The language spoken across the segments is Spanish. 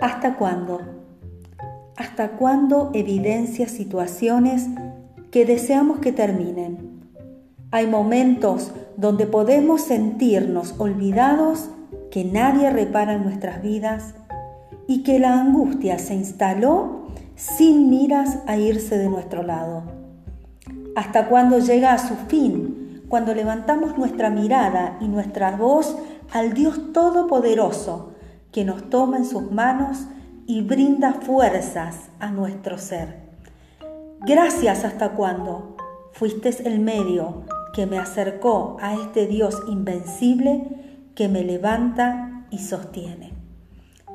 ¿Hasta cuándo? ¿Hasta cuándo evidencia situaciones que deseamos que terminen? Hay momentos donde podemos sentirnos olvidados, que nadie repara en nuestras vidas y que la angustia se instaló sin miras a irse de nuestro lado. ¿Hasta cuándo llega a su fin? Cuando levantamos nuestra mirada y nuestra voz al Dios Todopoderoso, que nos toma en sus manos y brinda fuerzas a nuestro ser. Gracias hasta cuando fuiste el medio que me acercó a este Dios invencible que me levanta y sostiene.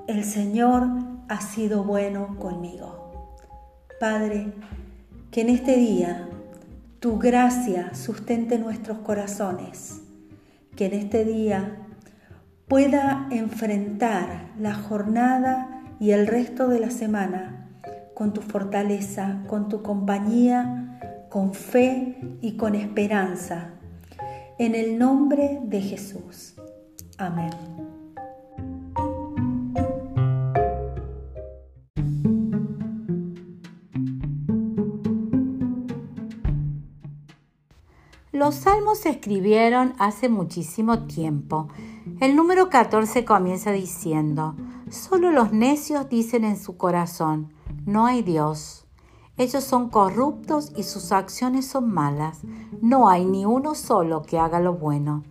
El Señor ha sido bueno conmigo. Padre, que en este día tu gracia sustente nuestros corazones, que en este día pueda enfrentar la jornada y el resto de la semana con tu fortaleza, con tu compañía, con fe y con esperanza. En el nombre de Jesús. Amén. Los salmos se escribieron hace muchísimo tiempo el número 14 comienza diciendo, solo los necios dicen en su corazón, no hay Dios. Ellos son corruptos y sus acciones son malas. No hay ni uno solo que haga lo bueno.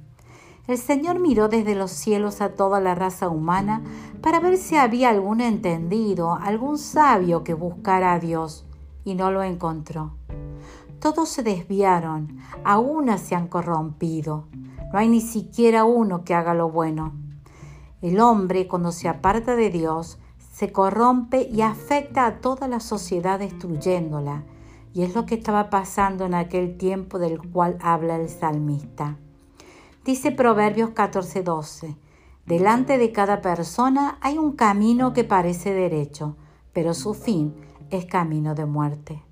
El Señor miró desde los cielos a toda la raza humana para ver si había algún entendido, algún sabio que buscara a Dios, y no lo encontró. Todos se desviaron, aún se han corrompido. No hay ni siquiera uno que haga lo bueno. El hombre, cuando se aparta de Dios, se corrompe y afecta a toda la sociedad destruyéndola. Y es lo que estaba pasando en aquel tiempo del cual habla el salmista. Dice Proverbios 14:12, delante de cada persona hay un camino que parece derecho, pero su fin es camino de muerte.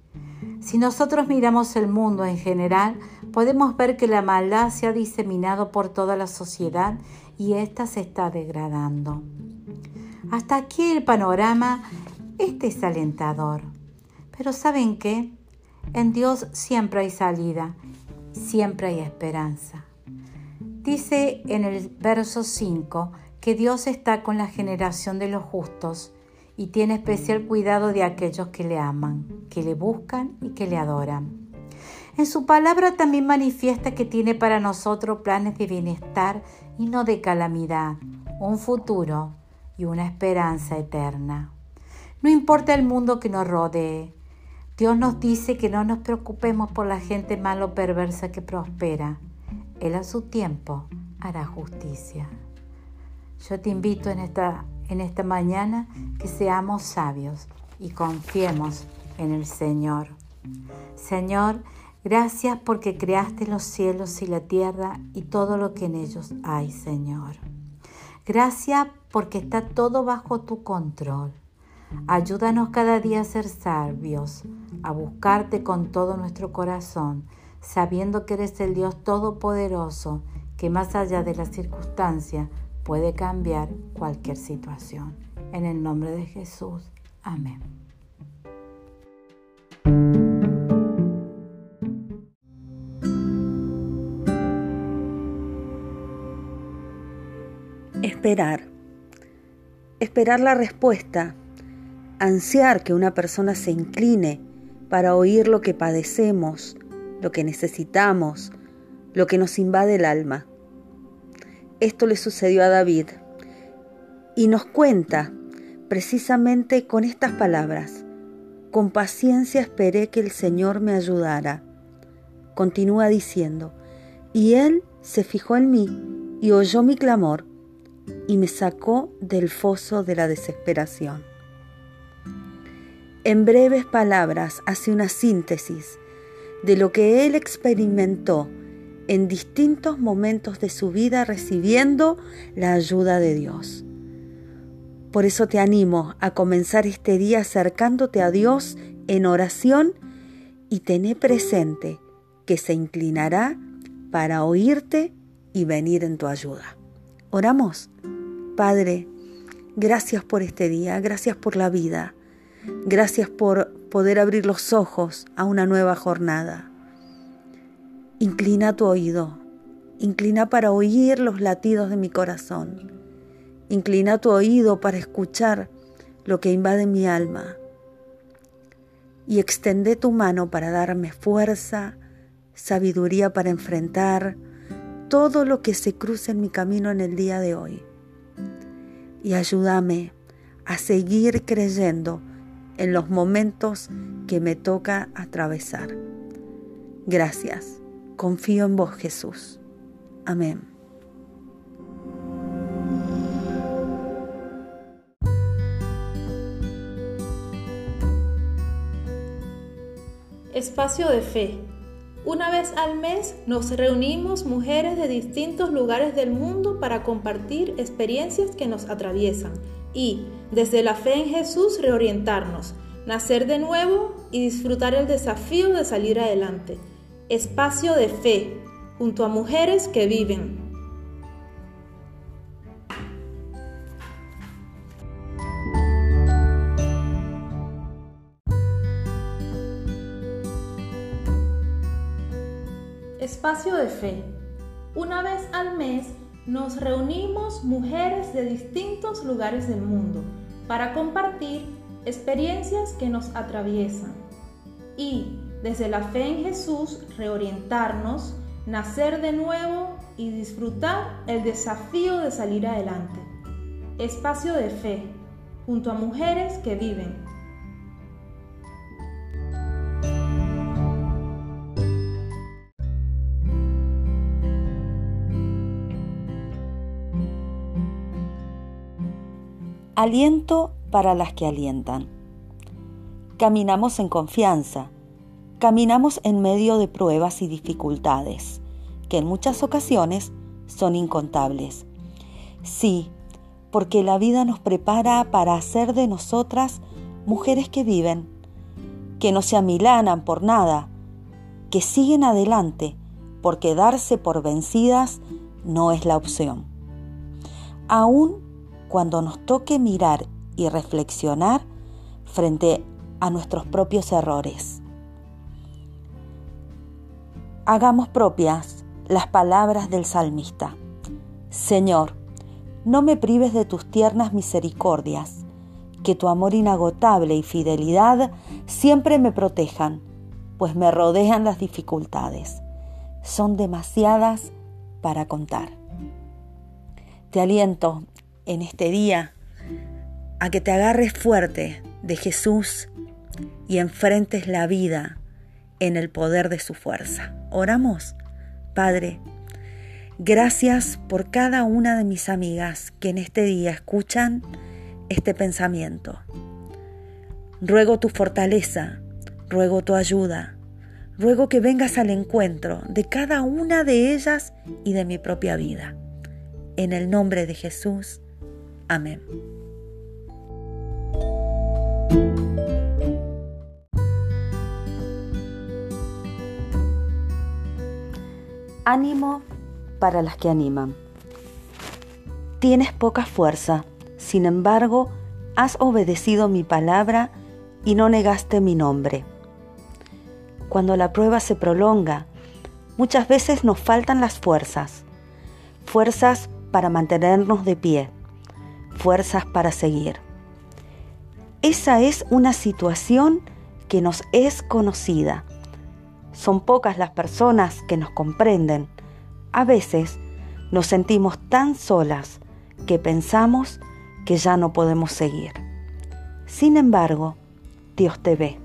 Si nosotros miramos el mundo en general, podemos ver que la maldad se ha diseminado por toda la sociedad y ésta se está degradando. Hasta aquí el panorama es desalentador. Pero ¿saben qué? En Dios siempre hay salida, siempre hay esperanza. Dice en el verso 5 que Dios está con la generación de los justos y tiene especial cuidado de aquellos que le aman, que le buscan y que le adoran. En su palabra también manifiesta que tiene para nosotros planes de bienestar y no de calamidad, un futuro y una esperanza eterna. No importa el mundo que nos rodee, Dios nos dice que no nos preocupemos por la gente malo o perversa que prospera. Él a su tiempo hará justicia. Yo te invito en esta en esta mañana que seamos sabios y confiemos en el Señor. Señor, gracias porque creaste los cielos y la tierra y todo lo que en ellos hay, Señor. Gracias porque está todo bajo tu control. Ayúdanos cada día a ser sabios, a buscarte con todo nuestro corazón, sabiendo que eres el Dios Todopoderoso, que más allá de las circunstancias puede cambiar cualquier situación. En el nombre de Jesús. Amén. Esperar. Esperar la respuesta. Ansiar que una persona se incline para oír lo que padecemos, lo que necesitamos, lo que nos invade el alma. Esto le sucedió a David y nos cuenta precisamente con estas palabras. Con paciencia esperé que el Señor me ayudara. Continúa diciendo, y Él se fijó en mí y oyó mi clamor y me sacó del foso de la desesperación. En breves palabras hace una síntesis de lo que Él experimentó en distintos momentos de su vida recibiendo la ayuda de Dios. Por eso te animo a comenzar este día acercándote a Dios en oración y tené presente que se inclinará para oírte y venir en tu ayuda. Oramos. Padre, Gracias por este día, gracias por la vida, gracias por poder abrir los ojos a una nueva jornada. Inclina tu oído, inclina para oír los latidos de mi corazón, inclina tu oído para escuchar lo que invade mi alma y extende tu mano para darme fuerza, sabiduría para enfrentar todo lo que se cruce en mi camino en el día de hoy. Y ayúdame a seguir creyendo en los momentos que me toca atravesar. Gracias. Confío en vos, Jesús. Amén. Espacio de Fe. Una vez al mes nos reunimos mujeres de distintos lugares del mundo para compartir experiencias que nos atraviesan y, desde la fe en Jesús, reorientarnos, nacer de nuevo y disfrutar el desafío de salir adelante. Espacio de Fe, junto a mujeres que viven. Espacio de Fe. Una vez al mes nos reunimos mujeres de distintos lugares del mundo para compartir experiencias que nos atraviesan y desde la fe en Jesús reorientarnos, nacer de nuevo y disfrutar el desafío de salir adelante. Espacio de fe, junto a mujeres que viven. Aliento para las que alientan. Caminamos en confianza, caminamos en medio de pruebas y dificultades, que en muchas ocasiones son incontables. Sí, porque la vida nos prepara para hacer de nosotras mujeres que viven, que no se amilanan por nada, que siguen adelante, porque darse por vencidas no es la opción. Aún cuando nos toque mirar y reflexionar frente a nuestros propios errores. Hagamos propias las palabras del salmista. Señor, no me prives de tus tiernas misericordias, que tu amor inagotable y fidelidad siempre me protejan, pues me rodean las dificultades. Son demasiadas para contar. Te aliento en este día a que te agarres fuerte de Jesús y enfrentes la vida en el poder de su fuerza. Oramos, Padre, gracias por cada una de mis amigas que en este día escuchan este pensamiento. Ruego tu fortaleza, ruego tu ayuda, ruego que vengas al encuentro de cada una de ellas y de mi propia vida. En el nombre de Jesús. Amén. Ánimo para las que animan. Tienes poca fuerza, sin embargo, has obedecido mi palabra y no negaste mi nombre. Cuando la prueba se prolonga, muchas veces nos faltan las fuerzas, fuerzas para mantenernos de pie fuerzas para seguir. Esa es una situación que nos es conocida. Son pocas las personas que nos comprenden. A veces nos sentimos tan solas que pensamos que ya no podemos seguir. Sin embargo, Dios te ve,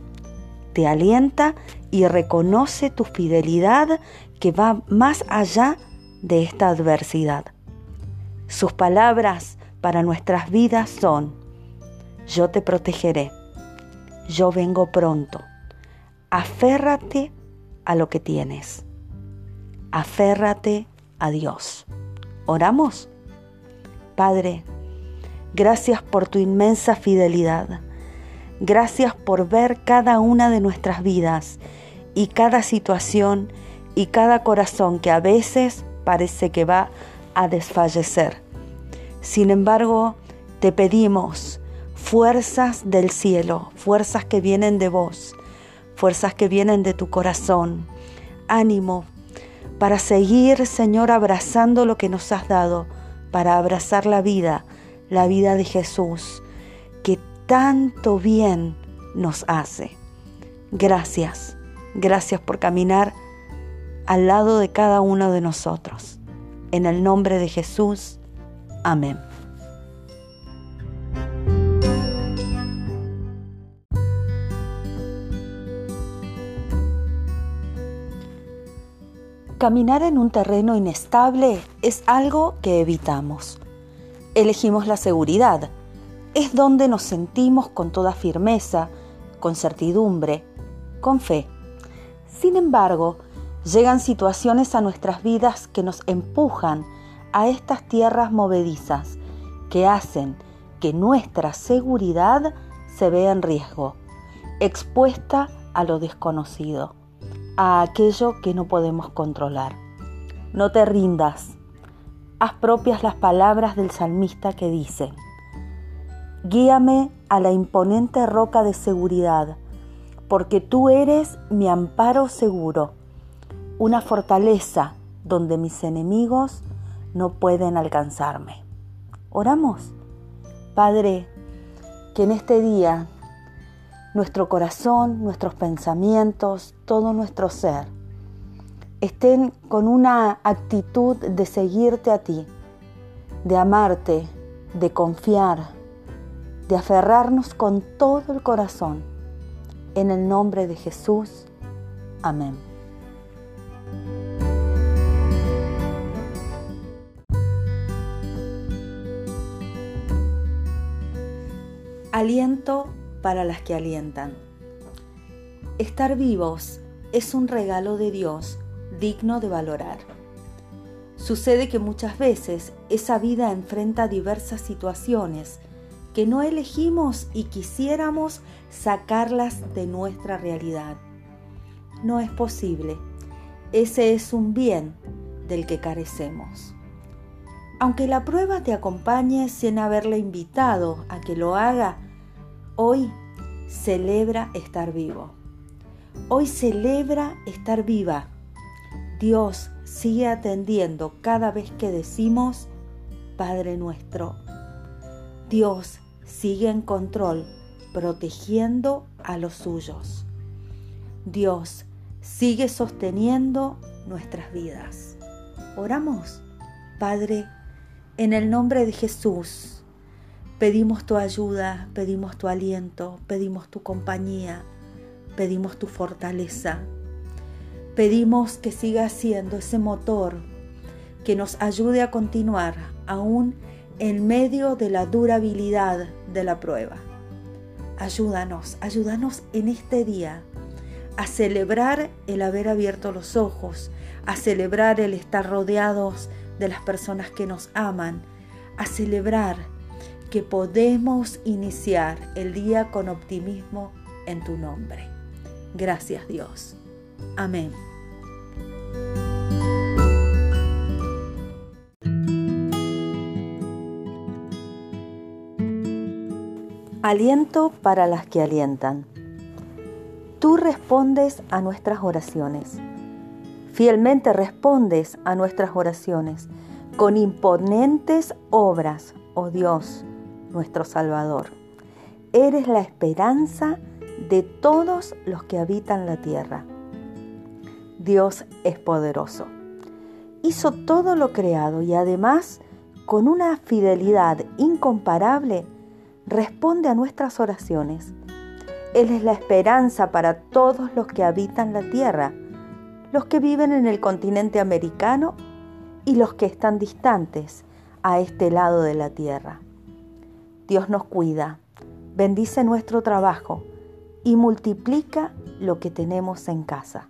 te alienta y reconoce tu fidelidad que va más allá de esta adversidad. Sus palabras para nuestras vidas son, yo te protegeré, yo vengo pronto, aférrate a lo que tienes, aférrate a Dios. ¿Oramos? Padre, gracias por tu inmensa fidelidad. Gracias por ver cada una de nuestras vidas y cada situación y cada corazón que a veces parece que va a desfallecer. Sin embargo, Te pedimos fuerzas del cielo, fuerzas que vienen de vos, fuerzas que vienen de tu corazón. Ánimo para seguir, Señor, abrazando lo que nos has dado, para abrazar la vida, la vida de Jesús, que tanto bien nos hace. Gracias, gracias por caminar al lado de cada uno de nosotros. En el nombre de Jesús, amén. Caminar en un terreno inestable es algo que evitamos. Elegimos la seguridad. Es donde nos sentimos con toda firmeza, con certidumbre, con fe. Sin embargo, llegan situaciones a nuestras vidas que nos empujan a estas tierras movedizas, que hacen que nuestra seguridad se vea en riesgo, expuesta a lo desconocido a aquello que no podemos controlar. No te rindas. Haz propias las palabras del salmista que dice, Guíame a la imponente roca de seguridad, porque tú eres mi amparo seguro, una fortaleza donde mis enemigos no pueden alcanzarme. Oramos. Padre, que en este día nuestro corazón, nuestros pensamientos, todo nuestro ser, estén con una actitud de seguirte a ti, de amarte, de confiar, de aferrarnos con todo el corazón. En el nombre de Jesús. Amén. Aliento para las que alientan. Estar vivos es un regalo de Dios digno de valorar. Sucede que muchas veces esa vida enfrenta diversas situaciones que no elegimos y quisiéramos sacarlas de nuestra realidad. No es posible. Ese es un bien del que carecemos. Aunque la prueba te acompañe sin haberle invitado a que lo haga, Hoy celebra estar vivo. Hoy celebra estar viva. Dios sigue atendiendo cada vez que decimos, Padre nuestro. Dios sigue en control, protegiendo a los suyos. Dios sigue sosteniendo nuestras vidas. Oramos, Padre, en el nombre de Jesús Pedimos tu ayuda, pedimos tu aliento, pedimos tu compañía, pedimos tu fortaleza. Pedimos que siga siendo ese motor que nos ayude a continuar aún en medio de la durabilidad de la prueba. Ayúdanos, ayúdanos en este día a celebrar el haber abierto los ojos, a celebrar el estar rodeados de las personas que nos aman, a celebrar que podemos iniciar el día con optimismo en tu nombre. Gracias Dios. Amén. Aliento para las que alientan. Tú respondes a nuestras oraciones. Fielmente respondes a nuestras oraciones con imponentes obras, oh Dios nuestro Salvador. Eres la esperanza de todos los que habitan la tierra. Dios es poderoso. Hizo todo lo creado y además, con una fidelidad incomparable, responde a nuestras oraciones. Él es la esperanza para todos los que habitan la tierra, los que viven en el continente americano y los que están distantes a este lado de la tierra. Dios nos cuida, bendice nuestro trabajo y multiplica lo que tenemos en casa.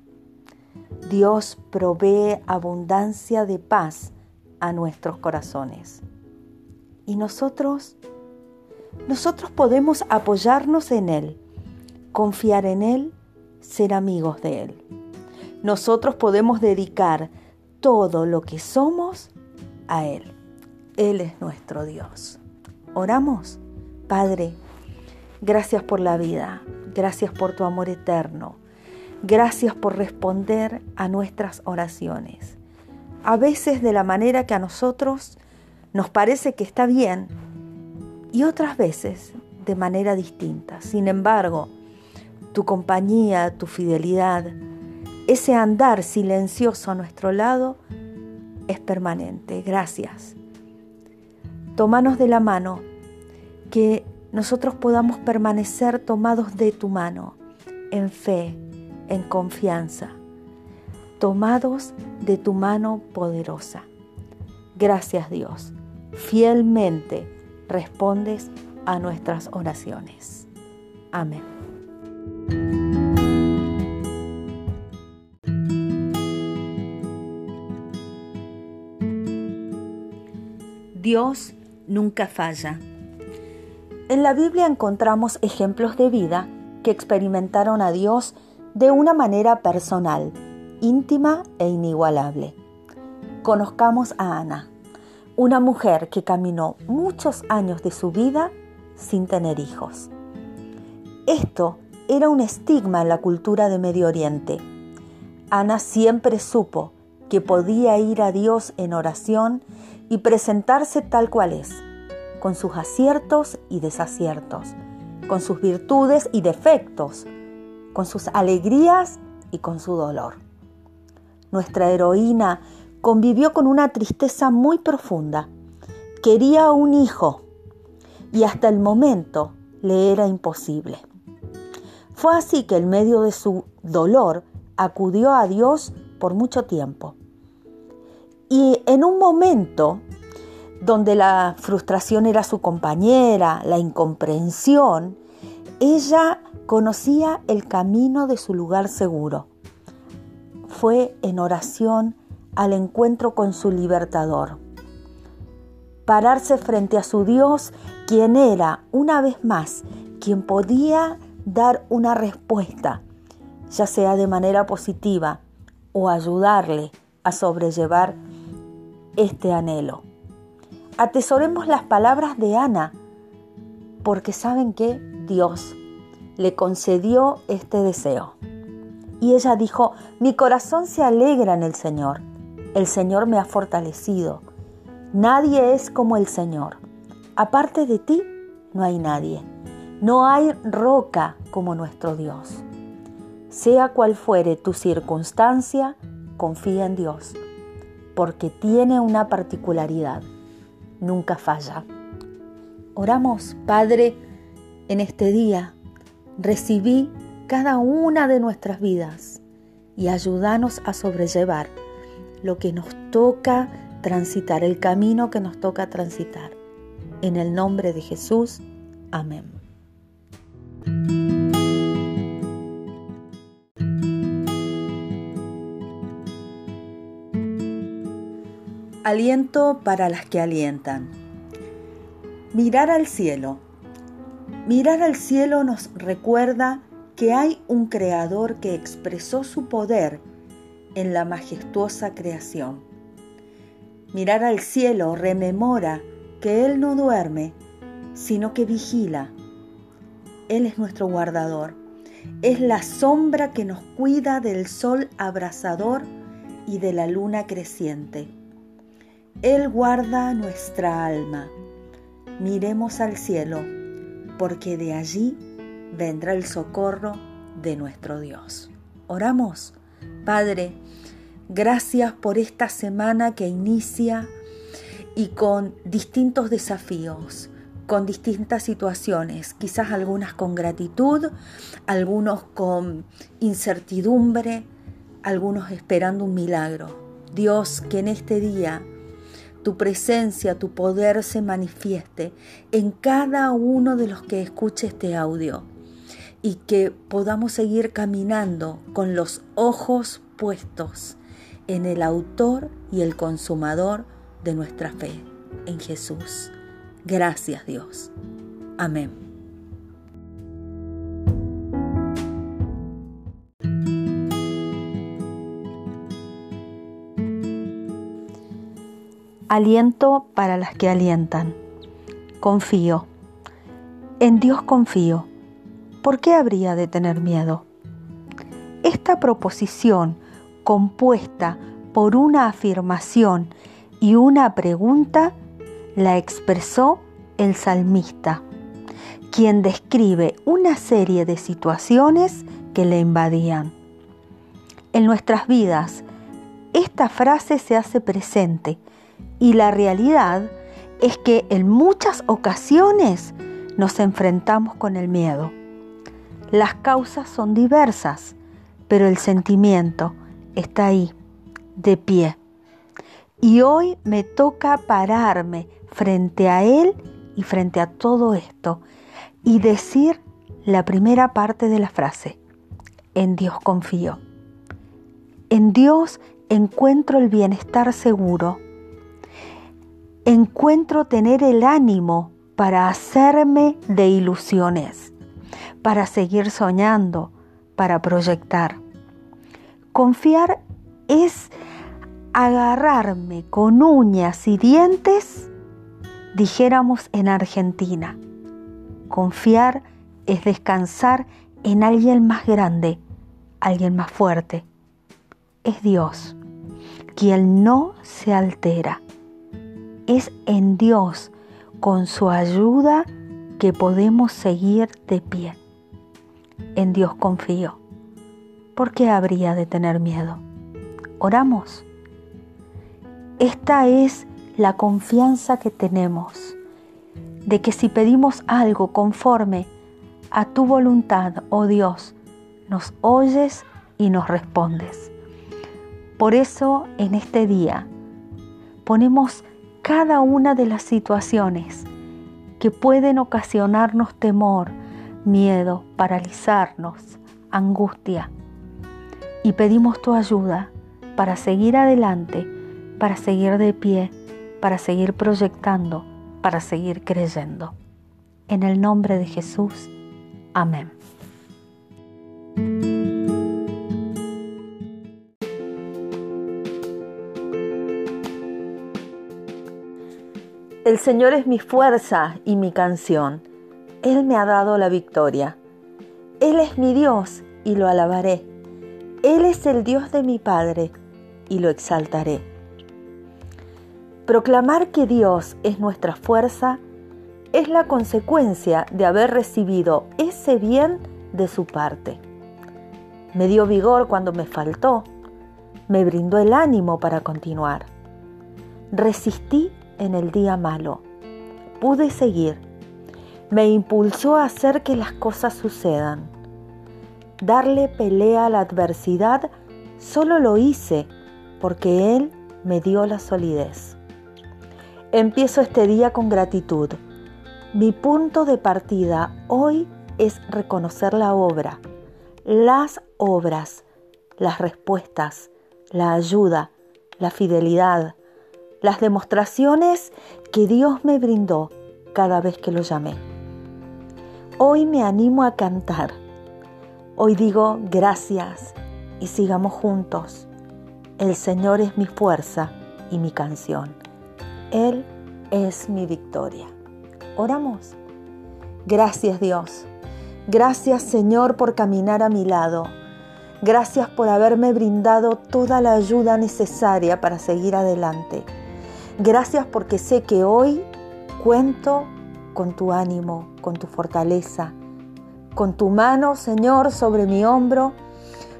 Dios provee abundancia de paz a nuestros corazones. Y nosotros, nosotros podemos apoyarnos en Él, confiar en Él, ser amigos de Él. Nosotros podemos dedicar todo lo que somos a Él. Él es nuestro Dios. Oramos. Padre, gracias por la vida, gracias por tu amor eterno, gracias por responder a nuestras oraciones. A veces de la manera que a nosotros nos parece que está bien y otras veces de manera distinta. Sin embargo, tu compañía, tu fidelidad, ese andar silencioso a nuestro lado es permanente. Gracias. Tómanos de la mano, que nosotros podamos permanecer tomados de tu mano, en fe, en confianza, tomados de tu mano poderosa. Gracias Dios. Fielmente respondes a nuestras oraciones. Amén. Dios nunca falla. En la Biblia encontramos ejemplos de vida que experimentaron a Dios de una manera personal, íntima e inigualable. Conozcamos a Ana, una mujer que caminó muchos años de su vida sin tener hijos. Esto era un estigma en la cultura de Medio Oriente. Ana siempre supo que podía ir a Dios en oración y presentarse tal cual es, con sus aciertos y desaciertos, con sus virtudes y defectos, con sus alegrías y con su dolor. Nuestra heroína convivió con una tristeza muy profunda. Quería un hijo y hasta el momento le era imposible. Fue así que en medio de su dolor acudió a Dios por mucho tiempo. Y en un momento donde la frustración era su compañera, la incomprensión, ella conocía el camino de su lugar seguro. Fue en oración al encuentro con su libertador. Pararse frente a su Dios, quien era, una vez más, quien podía dar una respuesta, ya sea de manera positiva o ayudarle a sobrellevar este anhelo. Atesoremos las palabras de Ana, porque saben que Dios le concedió este deseo. Y ella dijo, mi corazón se alegra en el Señor, el Señor me ha fortalecido. Nadie es como el Señor. Aparte de ti, no hay nadie. No hay roca como nuestro Dios. Sea cual fuere tu circunstancia, confía en Dios porque tiene una particularidad, nunca falla. Oramos, Padre, en este día, recibí cada una de nuestras vidas y ayúdanos a sobrellevar lo que nos toca transitar, el camino que nos toca transitar. En el nombre de Jesús, amén. Aliento para las que alientan. Mirar al cielo. Mirar al cielo nos recuerda que hay un creador que expresó su poder en la majestuosa creación. Mirar al cielo rememora que Él no duerme, sino que vigila. Él es nuestro guardador. Es la sombra que nos cuida del sol abrasador y de la luna creciente. Él guarda nuestra alma. Miremos al cielo, porque de allí vendrá el socorro de nuestro Dios. Oramos, Padre, gracias por esta semana que inicia y con distintos desafíos, con distintas situaciones, quizás algunas con gratitud, algunos con incertidumbre, algunos esperando un milagro. Dios, que en este día tu presencia, tu poder se manifieste en cada uno de los que escuche este audio y que podamos seguir caminando con los ojos puestos en el autor y el consumador de nuestra fe, en Jesús. Gracias Dios. Amén. Aliento para las que alientan. confío. En Dios confío. ¿Por qué habría de tener miedo? Esta proposición, compuesta por una afirmación y una pregunta, la expresó el salmista, quien describe una serie de situaciones que le invadían. En nuestras vidas, esta frase se hace presente y la realidad es que en muchas ocasiones nos enfrentamos con el miedo. Las causas son diversas, pero el sentimiento está ahí, de pie. Y hoy me toca pararme frente a él y frente a todo esto y decir la primera parte de la frase. En Dios confío. En Dios encuentro el bienestar seguro. Encuentro tener el ánimo para hacerme de ilusiones, para seguir soñando, para proyectar. Confiar es agarrarme con uñas y dientes, dijéramos en Argentina. Confiar es descansar en alguien más grande, alguien más fuerte. Es Dios, quien no se altera. Es en Dios, con su ayuda, que podemos seguir de pie. En Dios confío. ¿Por qué habría de tener miedo? Oramos. Esta es la confianza que tenemos de que si pedimos algo conforme a tu voluntad, oh Dios, nos oyes y nos respondes. Por eso en este día ponemos cada una de las situaciones que pueden ocasionarnos temor, miedo, paralizarnos, angustia, y pedimos tu ayuda para seguir adelante, para seguir de pie, para seguir proyectando, para seguir creyendo. En el nombre de Jesús. Amén. El Señor es mi fuerza y mi canción. Él me ha dado la victoria. Él es mi Dios y lo alabaré. Él es el Dios de mi Padre y lo exaltaré. Proclamar que Dios es nuestra fuerza es la consecuencia de haber recibido ese bien de su parte. Me dio vigor cuando me faltó, me brindó el ánimo para continuar. Resistí en el día malo, pude seguir, me impulsó a hacer que las cosas sucedan darle pelea a la adversidad, solo lo hice porque Él me dio la solidez. Empiezo este día con gratitud. Mi punto de partida hoy es reconocer la obra, las obras, las respuestas, la ayuda, la fidelidad, las demostraciones que Dios me brindó cada vez que lo llamé. Hoy me animo a cantar Hoy digo gracias y sigamos juntos. El Señor es mi fuerza y mi canción. Él es mi victoria. Oramos. Gracias Dios. Gracias Señor por caminar a mi lado. Gracias por haberme brindado toda la ayuda necesaria para seguir adelante. Gracias porque sé que hoy cuento con tu ánimo, con tu fortaleza, con tu mano, Señor, sobre mi hombro,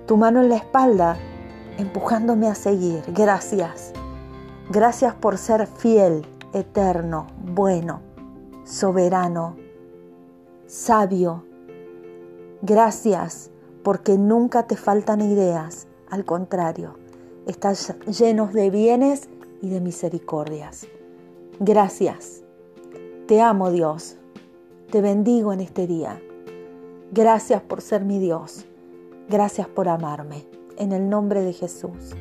tu mano en la espalda, empujándome a seguir. Gracias. Gracias por ser fiel, eterno, bueno, soberano, sabio. Gracias porque nunca te faltan ideas, al contrario, estás llenos de bienes y de misericordias. Gracias. Te amo Dios. Te bendigo en este día. Gracias por ser mi Dios. Gracias por amarme. En el nombre de Jesús.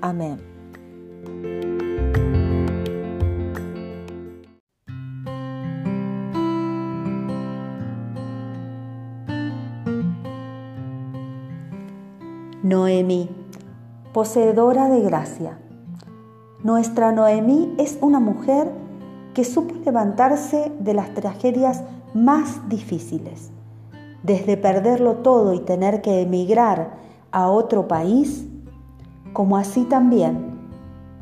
Amén. Noemí, poseedora de gracia. Nuestra Noemí es una mujer que supo levantarse de las tragedias más difíciles, desde perderlo todo y tener que emigrar a otro país, como así también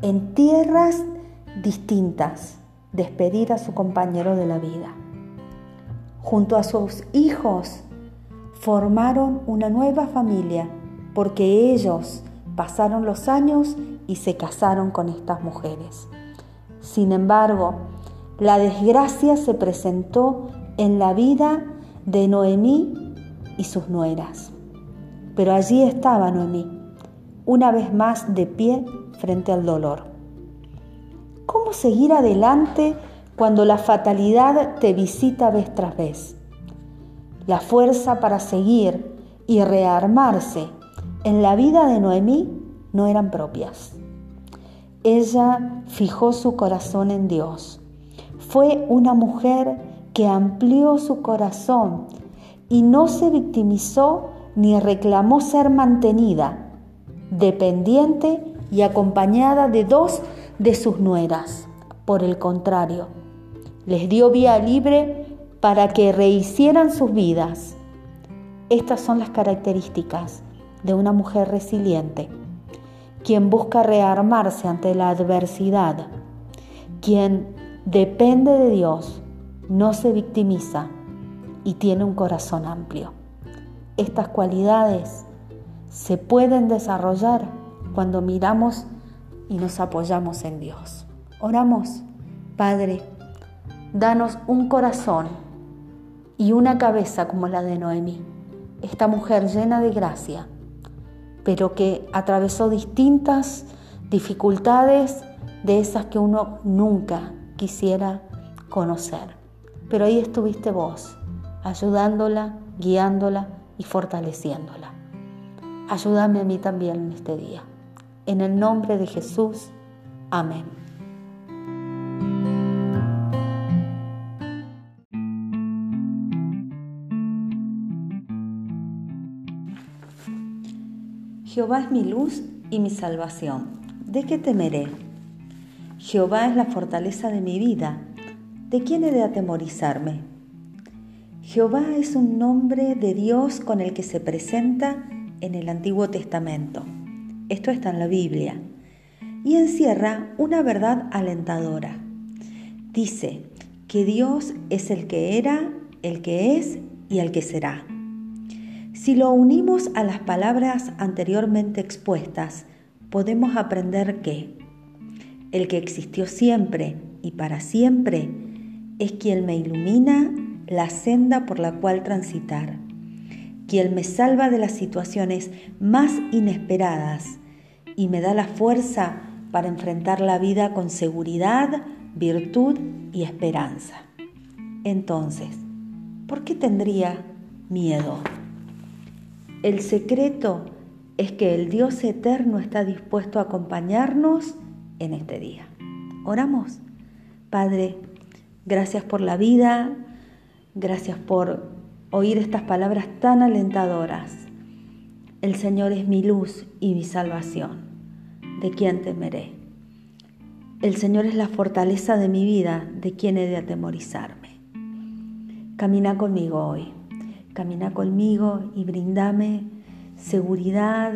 en tierras distintas, despedir a su compañero de la vida. Junto a sus hijos formaron una nueva familia porque ellos pasaron los años y se casaron con estas mujeres. Sin embargo, la desgracia se presentó en la vida de Noemí y sus nueras. Pero allí estaba Noemí, una vez más de pie frente al dolor. ¿Cómo seguir adelante cuando la fatalidad te visita vez tras vez? La fuerza para seguir y rearmarse en la vida de Noemí no eran propias. Ella fijó su corazón en Dios fue una mujer que amplió su corazón y no se victimizó ni reclamó ser mantenida, dependiente y acompañada de dos de sus nueras. Por el contrario, les dio vía libre para que rehicieran sus vidas. Estas son las características de una mujer resiliente, quien busca rearmarse ante la adversidad, quien depende de Dios, no se victimiza y tiene un corazón amplio. Estas cualidades se pueden desarrollar cuando miramos y nos apoyamos en Dios. Oramos, Padre, danos un corazón y una cabeza como la de Noemí, esta mujer llena de gracia, pero que atravesó distintas dificultades de esas que uno nunca quisiera conocer. Pero ahí estuviste vos, ayudándola, guiándola y fortaleciéndola. Ayúdame a mí también en este día. En el nombre de Jesús. Amén. Jehová es mi luz y mi salvación. ¿De qué temeré? Jehová es la fortaleza de mi vida. ¿De quién he de atemorizarme? Jehová es un nombre de Dios con el que se presenta en el Antiguo Testamento. Esto está en la Biblia. Y encierra una verdad alentadora. Dice que Dios es el que era, el que es y el que será. Si lo unimos a las palabras anteriormente expuestas, podemos aprender que el que existió siempre y para siempre, es quien me ilumina la senda por la cual transitar, quien me salva de las situaciones más inesperadas y me da la fuerza para enfrentar la vida con seguridad, virtud y esperanza. Entonces, ¿por qué tendría miedo? El secreto es que el Dios eterno está dispuesto a acompañarnos en este día. Oramos. Padre, gracias por la vida, gracias por oír estas palabras tan alentadoras. El Señor es mi luz y mi salvación. ¿De quién temeré? El Señor es la fortaleza de mi vida. ¿De quién he de atemorizarme? Camina conmigo hoy. Camina conmigo y brindame seguridad,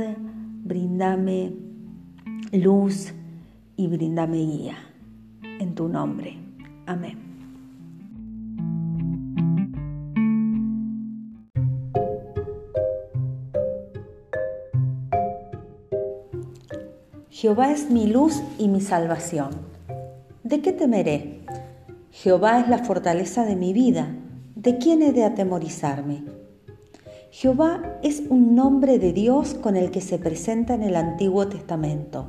brindame luz, y bríndame guía. En tu nombre. Amén. Jehová es mi luz y mi salvación. ¿De qué temeré? Jehová es la fortaleza de mi vida. ¿De quién he de atemorizarme? Jehová es un nombre de Dios con el que se presenta en el Antiguo Testamento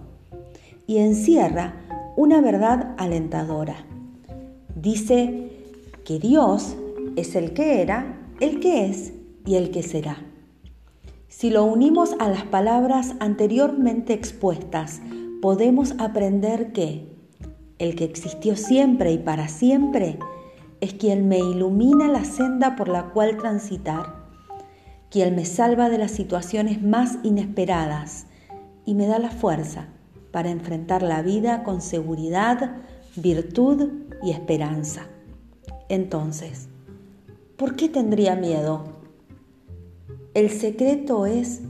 y encierra una verdad alentadora. Dice que Dios es el que era, el que es y el que será. Si lo unimos a las palabras anteriormente expuestas, podemos aprender que el que existió siempre y para siempre es quien me ilumina la senda por la cual transitar, quien me salva de las situaciones más inesperadas y me da la fuerza para enfrentar la vida con seguridad, virtud y esperanza. Entonces, ¿por qué tendría miedo? El secreto es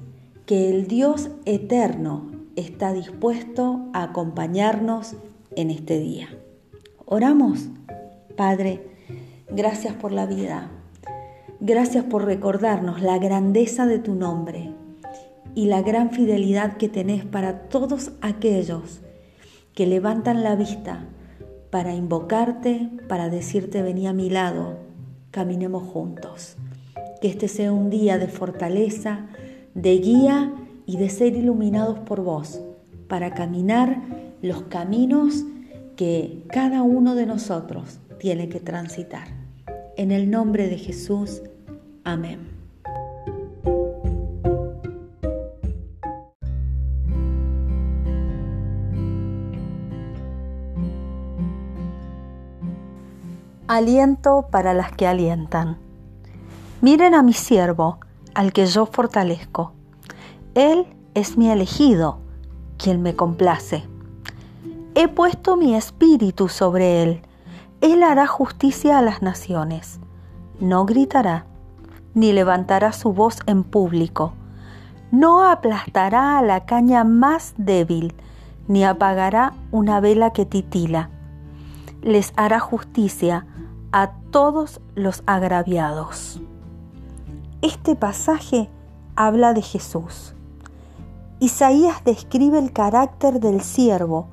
que el Dios eterno está dispuesto a acompañarnos en este día. Oramos, Padre, gracias por la vida, gracias por recordarnos la grandeza de tu nombre y la gran fidelidad que tenés para todos aquellos que levantan la vista para invocarte, para decirte vení a mi lado, caminemos juntos. Que este sea un día de fortaleza, de guía y de ser iluminados por vos para caminar los caminos que cada uno de nosotros tiene que transitar. En el nombre de Jesús, amén. Aliento para las que alientan. Miren a mi siervo, al que yo fortalezco. Él es mi elegido, quien me complace. He puesto mi espíritu sobre él. Él hará justicia a las naciones. No gritará, ni levantará su voz en público. No aplastará a la caña más débil, ni apagará una vela que titila. Les hará justicia a todos los agraviados. Este pasaje habla de Jesús. Isaías describe el carácter del siervo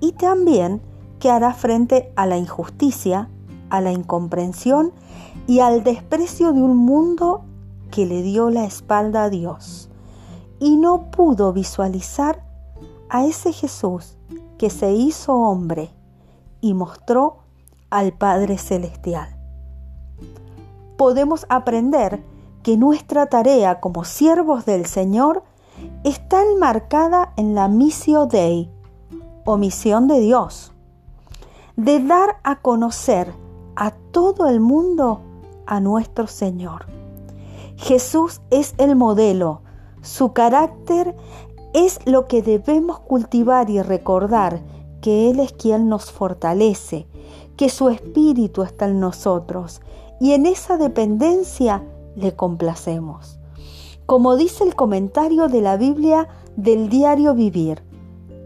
y también que hará frente a la injusticia, a la incomprensión y al desprecio de un mundo que le dio la espalda a Dios y no pudo visualizar a ese Jesús que se hizo hombre y mostró al Padre Celestial. Podemos aprender que nuestra tarea como siervos del Señor está enmarcada en la misión Dei, o misión de Dios, de dar a conocer a todo el mundo a nuestro Señor. Jesús es el modelo, su carácter es lo que debemos cultivar y recordar que Él es quien nos fortalece, que su espíritu está en nosotros y en esa dependencia le complacemos. Como dice el comentario de la Biblia del diario vivir,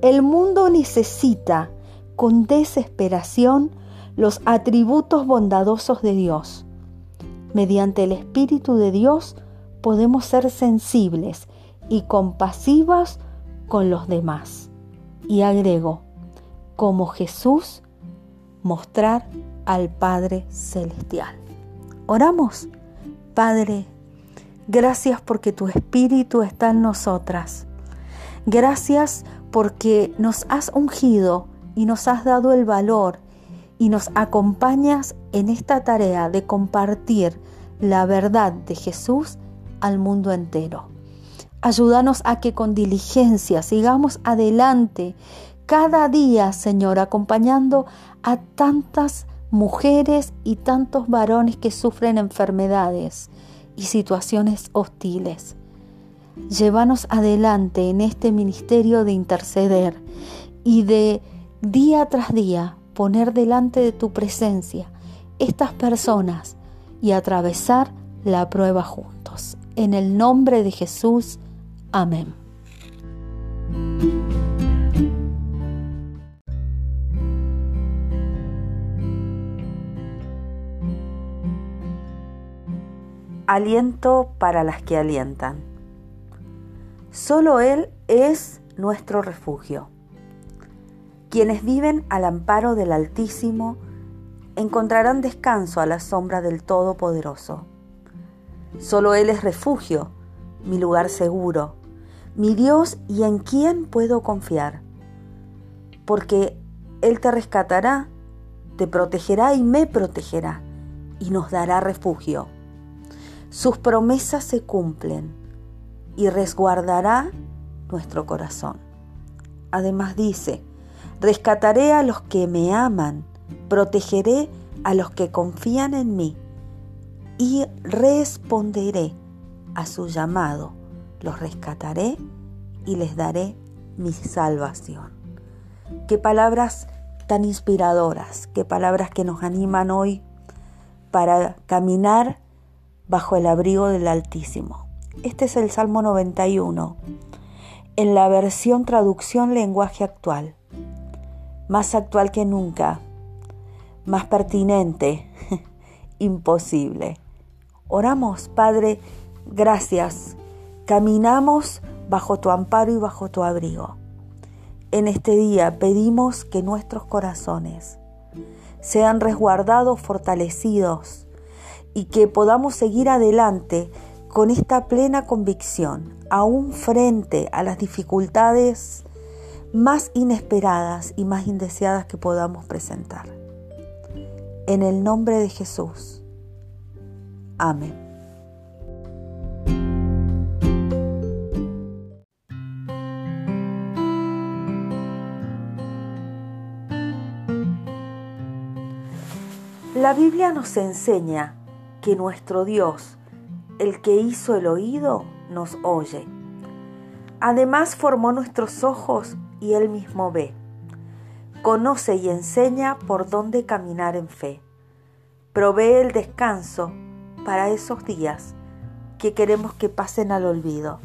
el mundo necesita con desesperación los atributos bondadosos de Dios. Mediante el Espíritu de Dios podemos ser sensibles y compasivas con los demás. Y agrego, como Jesús mostrar al Padre Celestial. Oramos, Padre, gracias porque tu Espíritu está en nosotras. Gracias porque nos has ungido y nos has dado el valor y nos acompañas en esta tarea de compartir la verdad de Jesús al mundo entero. Ayúdanos a que con diligencia sigamos adelante cada día, Señor, acompañando a tantas mujeres y tantos varones que sufren enfermedades y situaciones hostiles. Llévanos adelante en este ministerio de interceder y de día tras día poner delante de tu presencia estas personas y atravesar la prueba juntos. En el nombre de Jesús. Amén. Aliento para las que alientan. Solo Él es nuestro refugio. Quienes viven al amparo del Altísimo encontrarán descanso a la sombra del Todopoderoso. Solo Él es refugio, mi lugar seguro, mi Dios y en quien puedo confiar. Porque Él te rescatará, te protegerá y me protegerá, y nos dará refugio sus promesas se cumplen y resguardará nuestro corazón. Además dice, rescataré a los que me aman, protegeré a los que confían en mí y responderé a su llamado. Los rescataré y les daré mi salvación. Qué palabras tan inspiradoras, qué palabras que nos animan hoy para caminar bajo el abrigo del Altísimo. Este es el Salmo 91, en la versión traducción lenguaje actual, más actual que nunca, más pertinente, imposible. Oramos, Padre, gracias. Caminamos bajo tu amparo y bajo tu abrigo. En este día pedimos que nuestros corazones sean resguardados, fortalecidos y que podamos seguir adelante con esta plena convicción, aún frente a las dificultades más inesperadas y más indeseadas que podamos presentar. En el nombre de Jesús. Amén. La Biblia nos enseña que nuestro Dios, el que hizo el oído, nos oye. Además formó nuestros ojos y Él mismo ve. Conoce y enseña por dónde caminar en fe. Provee el descanso para esos días que queremos que pasen al olvido.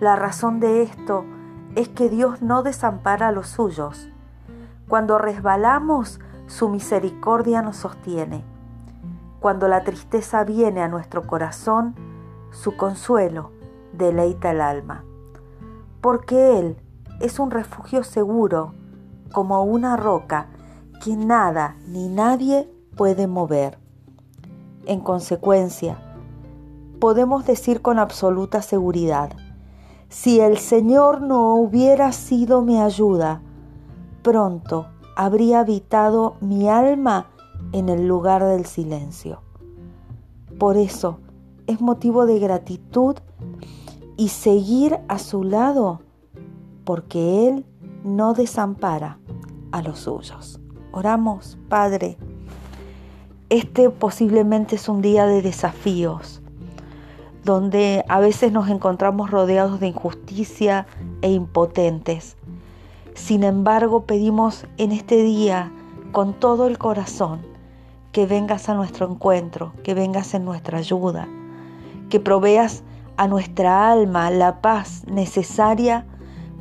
La razón de esto es que Dios no desampara a los suyos. Cuando resbalamos, su misericordia nos sostiene. Cuando la tristeza viene a nuestro corazón, su consuelo deleita el alma. Porque Él es un refugio seguro, como una roca que nada ni nadie puede mover. En consecuencia, podemos decir con absoluta seguridad, si el Señor no hubiera sido mi ayuda, pronto habría habitado mi alma en el lugar del silencio. Por eso es motivo de gratitud y seguir a su lado, porque Él no desampara a los suyos. Oramos, Padre. Este posiblemente es un día de desafíos, donde a veces nos encontramos rodeados de injusticia e impotentes. Sin embargo, pedimos en este día con todo el corazón que vengas a nuestro encuentro, que vengas en nuestra ayuda, que proveas a nuestra alma la paz necesaria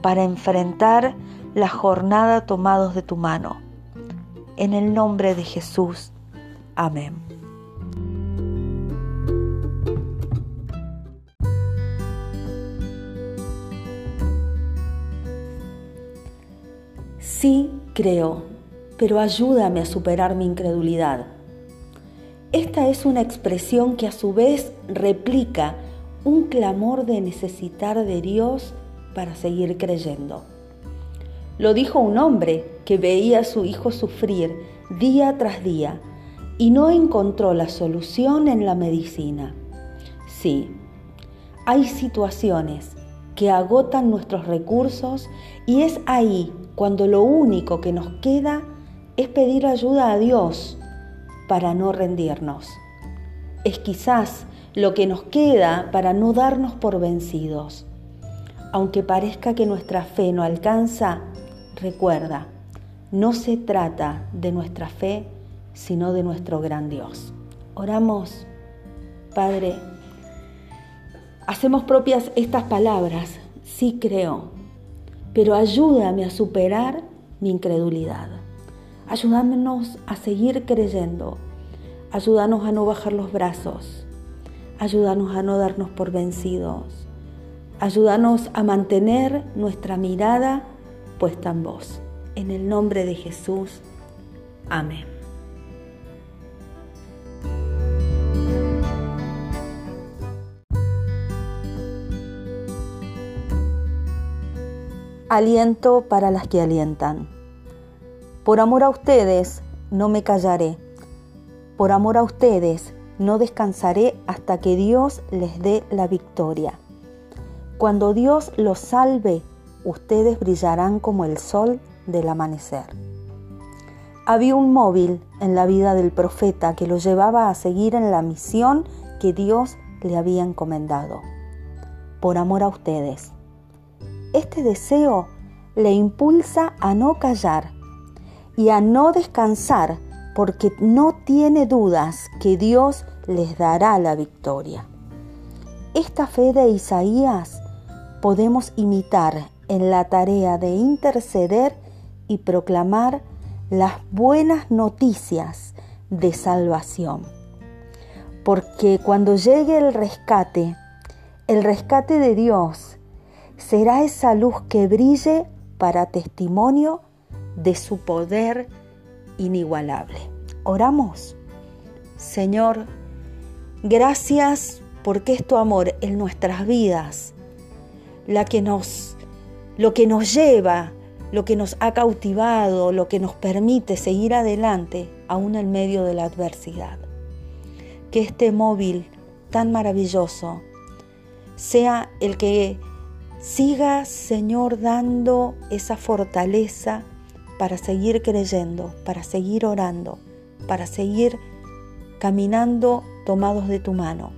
para enfrentar la jornada tomados de tu mano. En el nombre de Jesús. Amén. Sí creo, pero ayúdame a superar mi incredulidad. Esta es una expresión que a su vez replica un clamor de necesitar de Dios para seguir creyendo. Lo dijo un hombre que veía a su hijo sufrir día tras día y no encontró la solución en la medicina. Sí, hay situaciones que agotan nuestros recursos y es ahí cuando lo único que nos queda es pedir ayuda a Dios para no rendirnos. Es quizás lo que nos queda para no darnos por vencidos. Aunque parezca que nuestra fe no alcanza, recuerda, no se trata de nuestra fe, sino de nuestro gran Dios. Oramos, Padre, hacemos propias estas palabras, sí creo, pero ayúdame a superar mi incredulidad. Ayúdanos a seguir creyendo. Ayúdanos a no bajar los brazos. Ayúdanos a no darnos por vencidos. Ayúdanos a mantener nuestra mirada puesta en vos. En el nombre de Jesús. Amén. aliento para las que alientan. Por amor a ustedes no me callaré. Por amor a ustedes no descansaré hasta que Dios les dé la victoria. Cuando Dios los salve, ustedes brillarán como el sol del amanecer. Había un móvil en la vida del profeta que lo llevaba a seguir en la misión que Dios le había encomendado. Por amor a ustedes este deseo le impulsa a no callar y a no descansar porque no tiene dudas que Dios les dará la victoria. Esta fe de Isaías podemos imitar en la tarea de interceder y proclamar las buenas noticias de salvación. Porque cuando llegue el rescate, el rescate de Dios será esa luz que brille para testimonio de su poder inigualable. Oramos. Señor, gracias porque es tu amor en nuestras vidas la que nos lo que nos lleva, lo que nos ha cautivado, lo que nos permite seguir adelante aún en medio de la adversidad. Que este móvil tan maravilloso sea el que siga, Señor, dando esa fortaleza para seguir creyendo, para seguir orando, para seguir caminando tomados de tu mano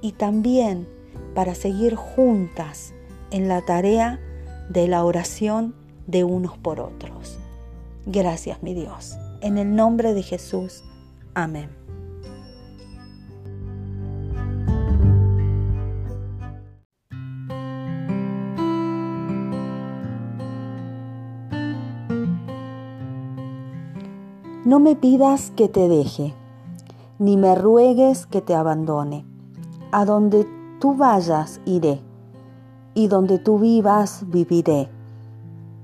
y también para seguir juntas en la tarea de la oración de unos por otros. Gracias, mi Dios. En el nombre de Jesús. Amén. No me pidas que te deje, ni me ruegues que te abandone. A donde tú vayas iré, y donde tú vivas viviré.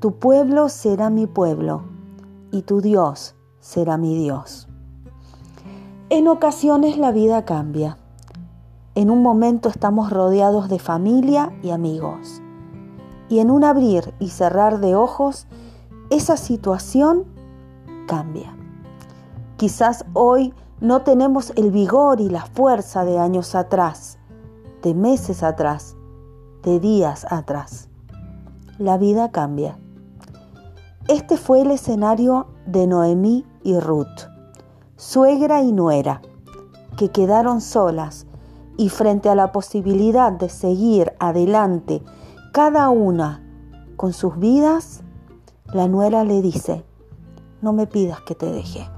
Tu pueblo será mi pueblo, y tu Dios será mi Dios. En ocasiones la vida cambia. En un momento estamos rodeados de familia y amigos. Y en un abrir y cerrar de ojos, esa situación cambia. Quizás hoy no tenemos el vigor y la fuerza de años atrás, de meses atrás, de días atrás. La vida cambia. Este fue el escenario de Noemí y Ruth, suegra y nuera, que quedaron solas y frente a la posibilidad de seguir adelante cada una con sus vidas, la nuera le dice, no me pidas que te deje.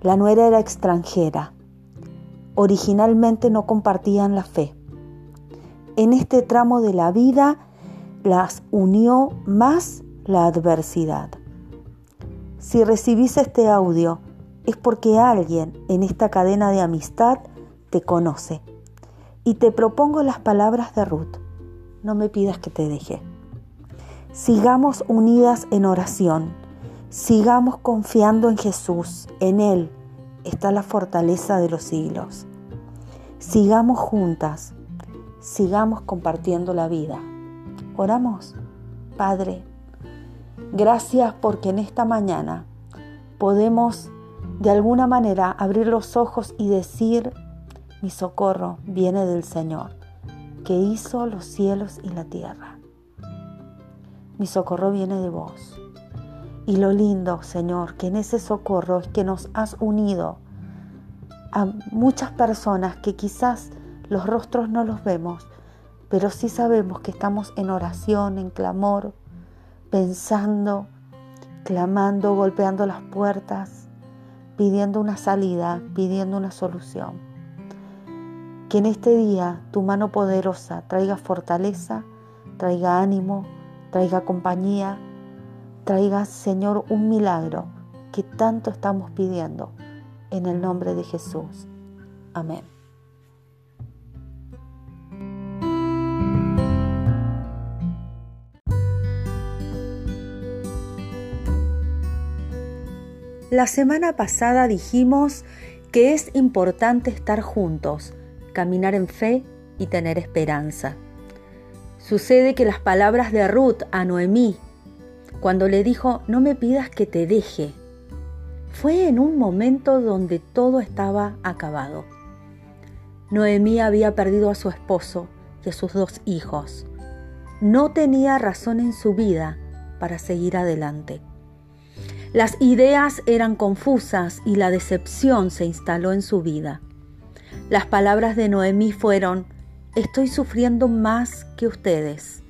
La nuera era extranjera. Originalmente no compartían la fe. En este tramo de la vida las unió más la adversidad. Si recibís este audio es porque alguien en esta cadena de amistad te conoce. Y te propongo las palabras de Ruth. No me pidas que te deje. Sigamos unidas en oración Sigamos confiando en Jesús, en Él está la fortaleza de los siglos. Sigamos juntas, sigamos compartiendo la vida. Oramos, Padre, gracias porque en esta mañana podemos de alguna manera abrir los ojos y decir, mi socorro viene del Señor, que hizo los cielos y la tierra. Mi socorro viene de vos. Y lo lindo, Señor, que en ese socorro es que nos has unido a muchas personas que quizás los rostros no los vemos, pero sí sabemos que estamos en oración, en clamor, pensando, clamando, golpeando las puertas, pidiendo una salida, pidiendo una solución. Que en este día tu mano poderosa traiga fortaleza, traiga ánimo, traiga compañía, traiga, Señor, un milagro que tanto estamos pidiendo en el nombre de Jesús. Amén. La semana pasada dijimos que es importante estar juntos, caminar en fe y tener esperanza. Sucede que las palabras de Ruth a Noemí cuando le dijo, no me pidas que te deje, fue en un momento donde todo estaba acabado. Noemí había perdido a su esposo y a sus dos hijos. No tenía razón en su vida para seguir adelante. Las ideas eran confusas y la decepción se instaló en su vida. Las palabras de Noemí fueron, estoy sufriendo más que ustedes,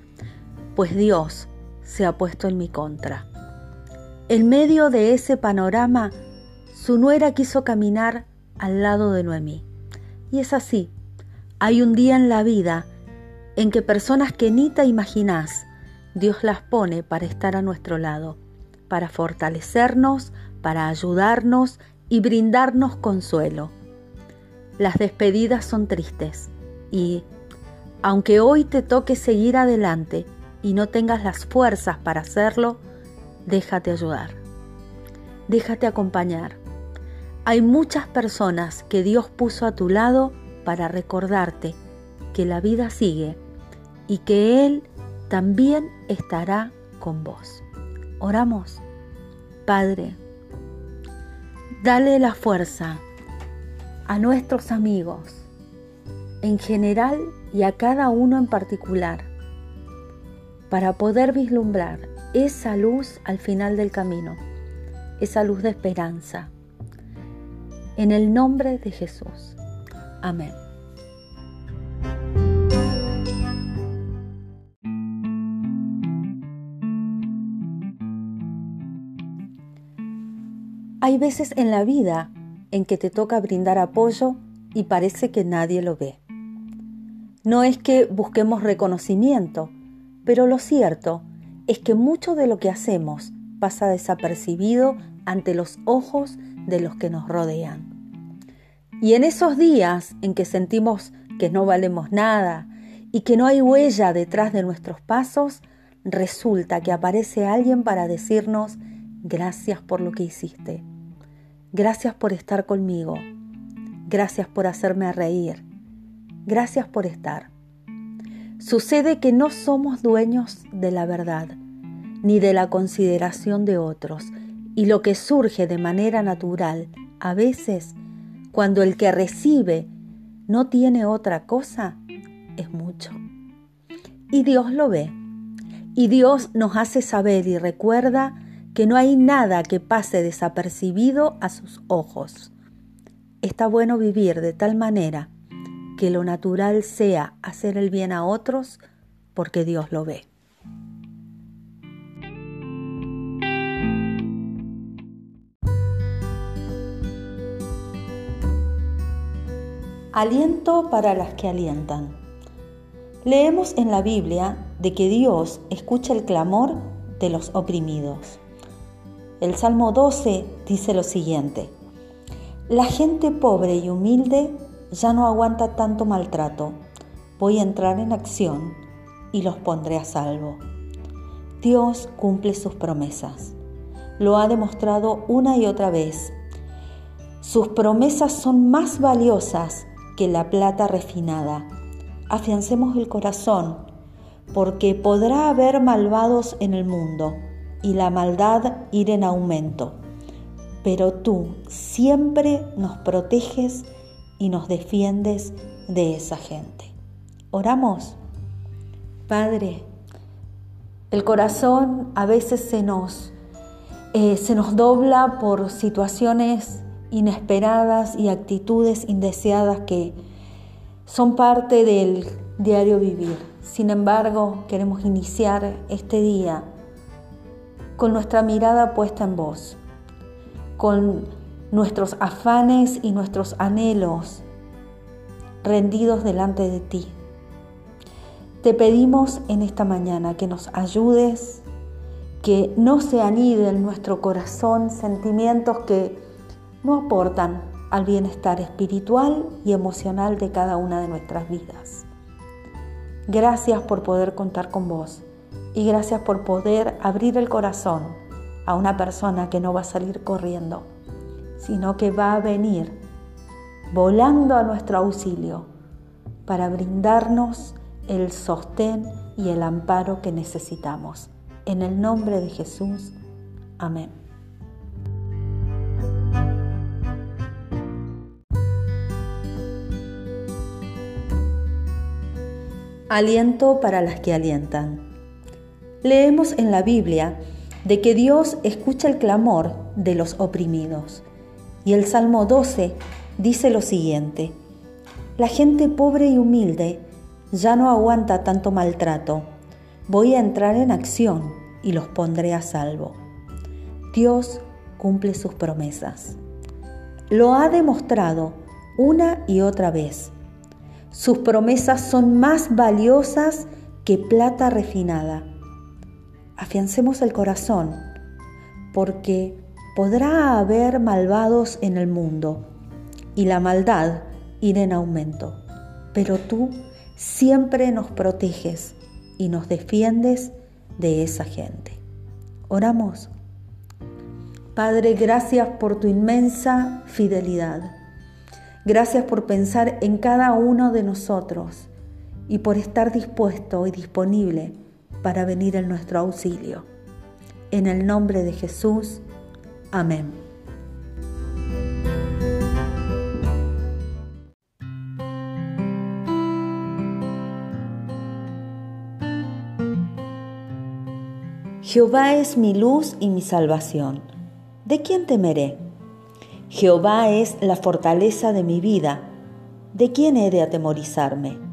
pues Dios se ha puesto en mi contra. En medio de ese panorama, su nuera quiso caminar al lado de Noemí. Y es así, hay un día en la vida en que personas que ni te imaginás, Dios las pone para estar a nuestro lado, para fortalecernos, para ayudarnos y brindarnos consuelo. Las despedidas son tristes y, aunque hoy te toque seguir adelante y no tengas las fuerzas para hacerlo, déjate ayudar. Déjate acompañar. Hay muchas personas que Dios puso a tu lado para recordarte que la vida sigue y que Él también estará con vos. Oramos. Padre, dale la fuerza a nuestros amigos en general y a cada uno en particular para poder vislumbrar esa luz al final del camino, esa luz de esperanza. En el nombre de Jesús. Amén. Hay veces en la vida en que te toca brindar apoyo y parece que nadie lo ve. No es que busquemos reconocimiento, pero lo cierto es que mucho de lo que hacemos pasa desapercibido ante los ojos de los que nos rodean. Y en esos días en que sentimos que no valemos nada y que no hay huella detrás de nuestros pasos, resulta que aparece alguien para decirnos gracias por lo que hiciste, gracias por estar conmigo, gracias por hacerme reír, gracias por estar. Sucede que no somos dueños de la verdad, ni de la consideración de otros, y lo que surge de manera natural, a veces, cuando el que recibe no tiene otra cosa, es mucho. Y Dios lo ve, y Dios nos hace saber y recuerda que no hay nada que pase desapercibido a sus ojos. Está bueno vivir de tal manera que lo natural sea hacer el bien a otros porque Dios lo ve. Aliento para las que alientan. Leemos en la Biblia de que Dios escucha el clamor de los oprimidos. El Salmo 12 dice lo siguiente, La gente pobre y humilde ya no aguanta tanto maltrato. Voy a entrar en acción y los pondré a salvo. Dios cumple sus promesas. Lo ha demostrado una y otra vez. Sus promesas son más valiosas que la plata refinada. Afiancemos el corazón, porque podrá haber malvados en el mundo y la maldad ir en aumento. Pero tú siempre nos proteges y nos defiendes de esa gente. Oramos. Padre, el corazón a veces se nos, eh, se nos dobla por situaciones inesperadas y actitudes indeseadas que son parte del diario vivir. Sin embargo, queremos iniciar este día con nuestra mirada puesta en vos, con nuestros afanes y nuestros anhelos rendidos delante de ti. Te pedimos en esta mañana que nos ayudes, que no se aniden en nuestro corazón sentimientos que no aportan al bienestar espiritual y emocional de cada una de nuestras vidas. Gracias por poder contar con vos y gracias por poder abrir el corazón a una persona que no va a salir corriendo sino que va a venir volando a nuestro auxilio para brindarnos el sostén y el amparo que necesitamos. En el nombre de Jesús. Amén. Aliento para las que alientan. Leemos en la Biblia de que Dios escucha el clamor de los oprimidos y el Salmo 12 dice lo siguiente, la gente pobre y humilde ya no aguanta tanto maltrato, voy a entrar en acción y los pondré a salvo. Dios cumple sus promesas. Lo ha demostrado una y otra vez. Sus promesas son más valiosas que plata refinada. Afiancemos el corazón, porque podrá haber malvados en el mundo y la maldad irá en aumento, pero tú siempre nos proteges y nos defiendes de esa gente. Oramos. Padre, gracias por tu inmensa fidelidad. Gracias por pensar en cada uno de nosotros y por estar dispuesto y disponible para venir en nuestro auxilio. En el nombre de Jesús. Amén. Jehová es mi luz y mi salvación. ¿De quién temeré? Jehová es la fortaleza de mi vida. ¿De quién he de atemorizarme?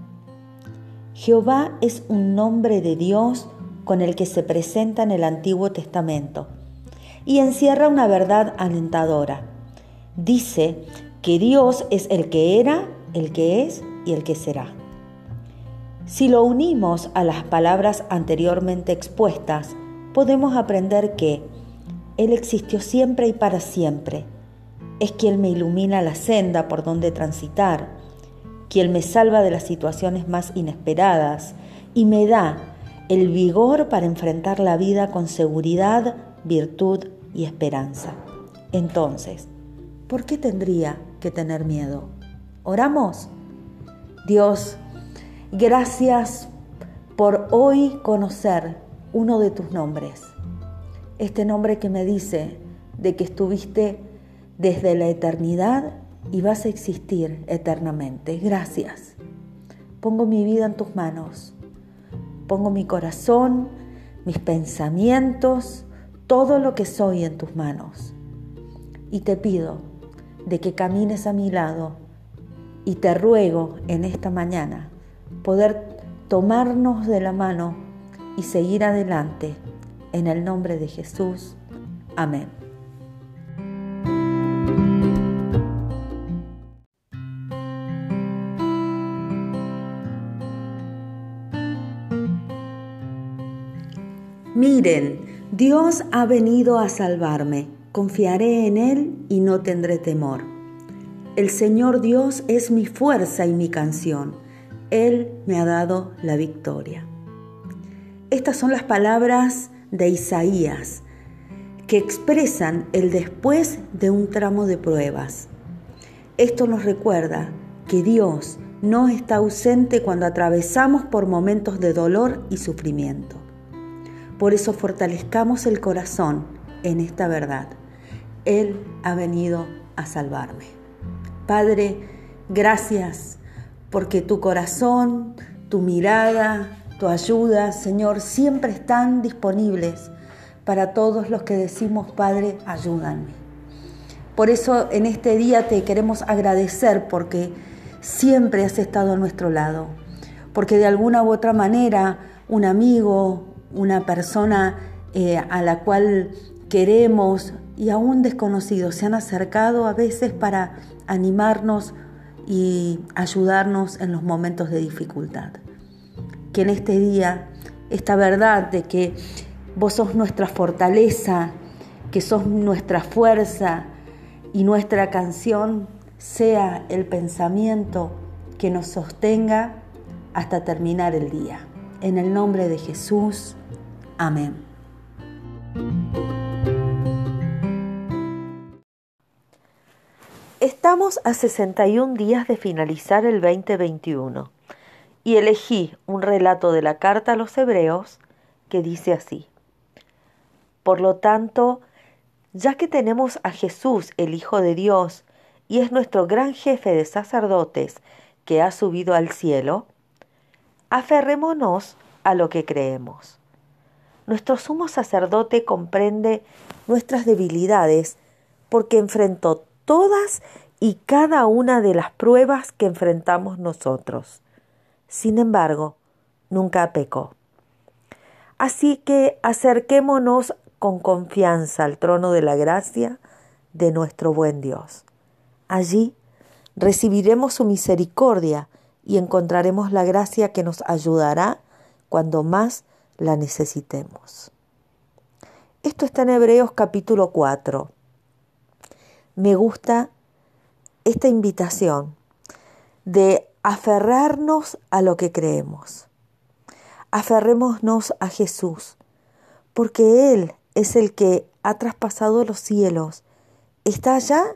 Jehová es un nombre de Dios con el que se presenta en el Antiguo Testamento y encierra una verdad alentadora. Dice que Dios es el que era, el que es y el que será. Si lo unimos a las palabras anteriormente expuestas, podemos aprender que Él existió siempre y para siempre. Es quien me ilumina la senda por donde transitar, quien me salva de las situaciones más inesperadas y me da el vigor para enfrentar la vida con seguridad, virtud y esperanza. Entonces, ¿por qué tendría que tener miedo? Oramos. Dios, gracias por hoy conocer uno de tus nombres. Este nombre que me dice de que estuviste desde la eternidad y vas a existir eternamente. Gracias. Pongo mi vida en tus manos. Pongo mi corazón, mis pensamientos, todo lo que soy en tus manos. Y te pido de que camines a mi lado y te ruego en esta mañana poder tomarnos de la mano y seguir adelante. En el nombre de Jesús. Amén. Miren, Dios ha venido a salvarme. Confiaré en Él y no tendré temor. El Señor Dios es mi fuerza y mi canción. Él me ha dado la victoria. Estas son las palabras de Isaías que expresan el después de un tramo de pruebas. Esto nos recuerda que Dios no está ausente cuando atravesamos por momentos de dolor y sufrimiento. Por eso fortalezcamos el corazón en esta verdad. Él ha venido a salvarme. Padre, gracias porque tu corazón, tu mirada, tu ayuda, Señor, siempre están disponibles para todos los que decimos, Padre, ayúdame. Por eso en este día te queremos agradecer porque siempre has estado a nuestro lado, porque de alguna u otra manera un amigo, una persona eh, a la cual queremos y aún desconocidos se han acercado a veces para animarnos y ayudarnos en los momentos de dificultad que en este día esta verdad de que vos sos nuestra fortaleza, que sos nuestra fuerza y nuestra canción sea el pensamiento que nos sostenga hasta terminar el día. En el nombre de Jesús, amén. Estamos a 61 días de finalizar el 2021 y elegí un relato de la carta a los hebreos que dice así. Por lo tanto, ya que tenemos a Jesús, el Hijo de Dios, y es nuestro gran jefe de sacerdotes que ha subido al cielo, aferrémonos a lo que creemos. Nuestro sumo sacerdote comprende nuestras debilidades porque enfrentó todas y cada una de las pruebas que enfrentamos nosotros sin embargo, nunca pecó. Así que acerquémonos con confianza al trono de la gracia de nuestro buen Dios. Allí recibiremos su misericordia y encontraremos la gracia que nos ayudará cuando más la necesitemos. Esto está en Hebreos capítulo 4. Me gusta esta invitación de aferrarnos a lo que creemos. Aferrémonos a Jesús, porque Él es el que ha traspasado los cielos, está allá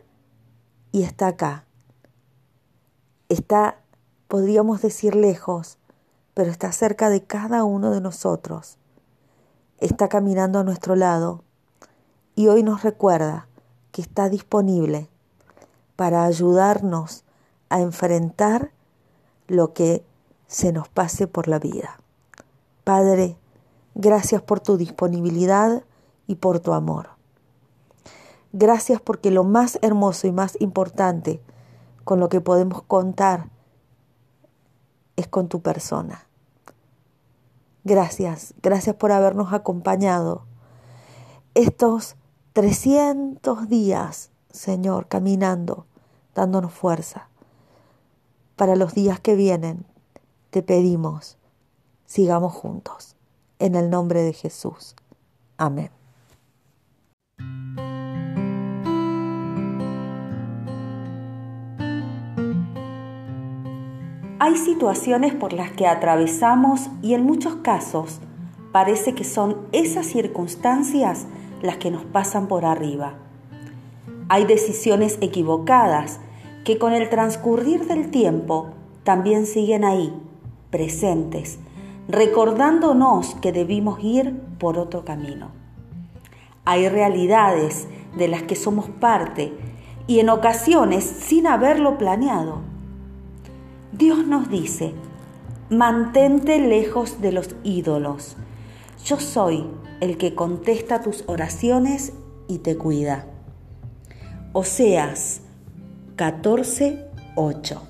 y está acá. Está, podríamos decir, lejos, pero está cerca de cada uno de nosotros. Está caminando a nuestro lado y hoy nos recuerda que está disponible para ayudarnos a enfrentar lo que se nos pase por la vida. Padre, gracias por tu disponibilidad y por tu amor. Gracias porque lo más hermoso y más importante con lo que podemos contar es con tu persona. Gracias, gracias por habernos acompañado estos 300 días, Señor, caminando, dándonos fuerza. Para los días que vienen, te pedimos, sigamos juntos. En el nombre de Jesús. Amén. Hay situaciones por las que atravesamos y en muchos casos parece que son esas circunstancias las que nos pasan por arriba. Hay decisiones equivocadas que con el transcurrir del tiempo también siguen ahí, presentes, recordándonos que debimos ir por otro camino. Hay realidades de las que somos parte y en ocasiones sin haberlo planeado Dios nos dice, mantente lejos de los ídolos. Yo soy el que contesta tus oraciones y te cuida. Oseas 14, 8.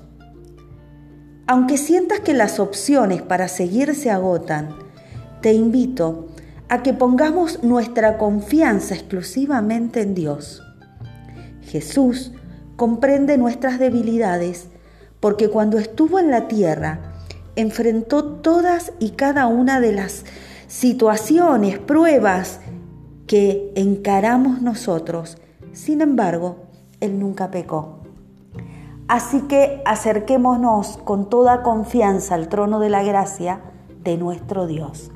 Aunque sientas que las opciones para seguir se agotan, te invito a que pongamos nuestra confianza exclusivamente en Dios. Jesús comprende nuestras debilidades porque cuando estuvo en la tierra, enfrentó todas y cada una de las situaciones, pruebas que encaramos nosotros. Sin embargo, Él nunca pecó. Así que acerquémonos con toda confianza al trono de la gracia de nuestro Dios.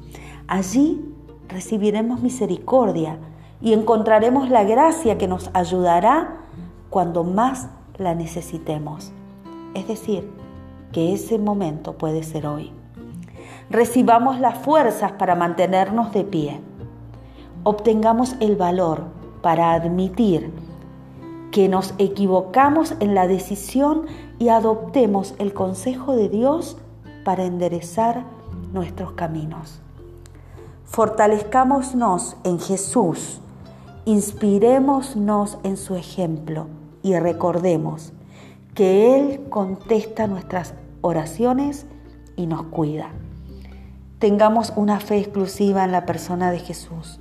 Allí recibiremos misericordia y encontraremos la gracia que nos ayudará cuando más la necesitemos. Es decir, que ese momento puede ser hoy. Recibamos las fuerzas para mantenernos de pie. Obtengamos el valor para admitir que nos equivocamos en la decisión y adoptemos el consejo de Dios para enderezar nuestros caminos. Fortalezcámonos en Jesús, inspirémonos en su ejemplo y recordemos que Él contesta nuestras oraciones y nos cuida. Tengamos una fe exclusiva en la persona de Jesús,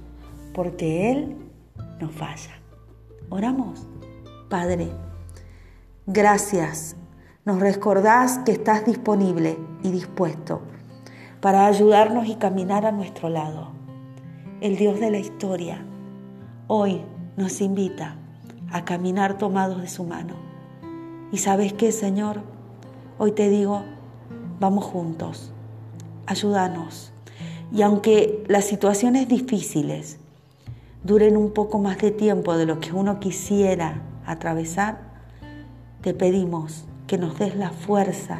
porque Él no falla. Oramos. Padre, gracias. Nos recordás que estás disponible y dispuesto para ayudarnos y caminar a nuestro lado. El Dios de la historia hoy nos invita a caminar tomados de su mano y sabes qué, Señor, hoy te digo, vamos juntos, ayúdanos. Y aunque las situaciones difíciles duren un poco más de tiempo de lo que uno quisiera atravesar, te pedimos que nos des la fuerza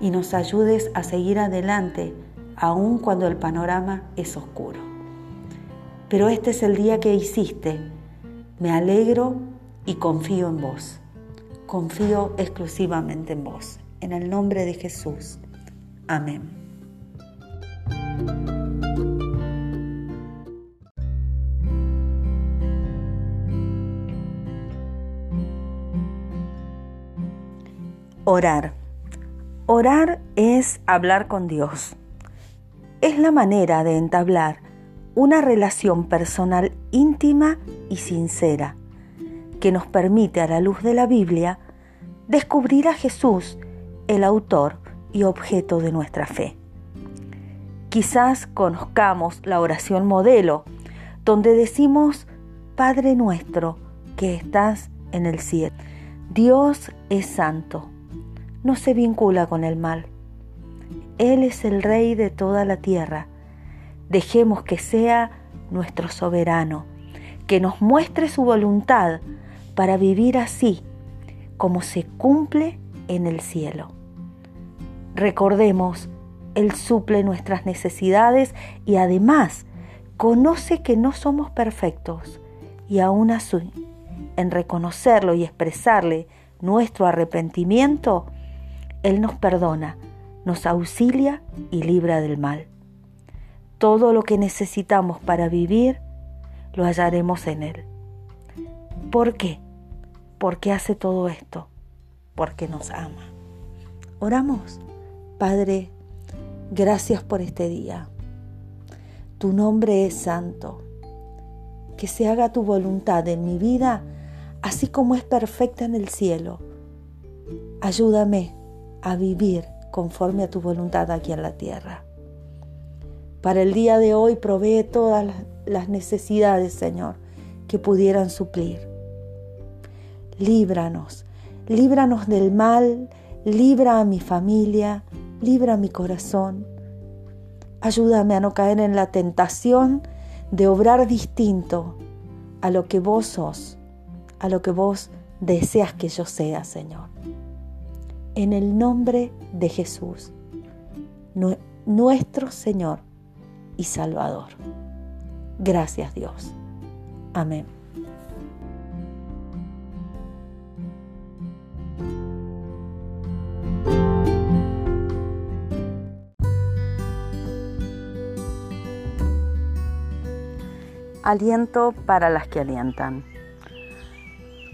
y nos ayudes a seguir adelante aun cuando el panorama es oscuro. Pero este es el día que hiciste. Me alegro y confío en vos confío exclusivamente en vos. En el nombre de Jesús. Amén. Orar. Orar es hablar con Dios. Es la manera de entablar una relación personal íntima y sincera que nos permite a la luz de la Biblia descubrir a Jesús, el autor y objeto de nuestra fe. Quizás conozcamos la oración modelo, donde decimos, Padre nuestro que estás en el cielo. Dios es santo, no se vincula con el mal. Él es el Rey de toda la tierra. Dejemos que sea nuestro soberano, que nos muestre su voluntad para vivir así, como se cumple en el cielo. Recordemos, Él suple nuestras necesidades y además conoce que no somos perfectos y aún así, en reconocerlo y expresarle nuestro arrepentimiento, Él nos perdona, nos auxilia y libra del mal. Todo lo que necesitamos para vivir, lo hallaremos en Él. ¿Por qué? ¿Por qué hace todo esto? Porque nos ama. Oramos. Padre, gracias por este día. Tu nombre es santo. Que se haga tu voluntad en mi vida, así como es perfecta en el cielo. Ayúdame a vivir conforme a tu voluntad aquí en la tierra. Para el día de hoy provee todas las necesidades, Señor, que pudieran suplir. Líbranos, líbranos del mal, libra a mi familia, libra mi corazón. Ayúdame a no caer en la tentación de obrar distinto a lo que vos sos, a lo que vos deseas que yo sea, Señor. En el nombre de Jesús, nuestro Señor y Salvador. Gracias Dios. Amén. Aliento para las que alientan.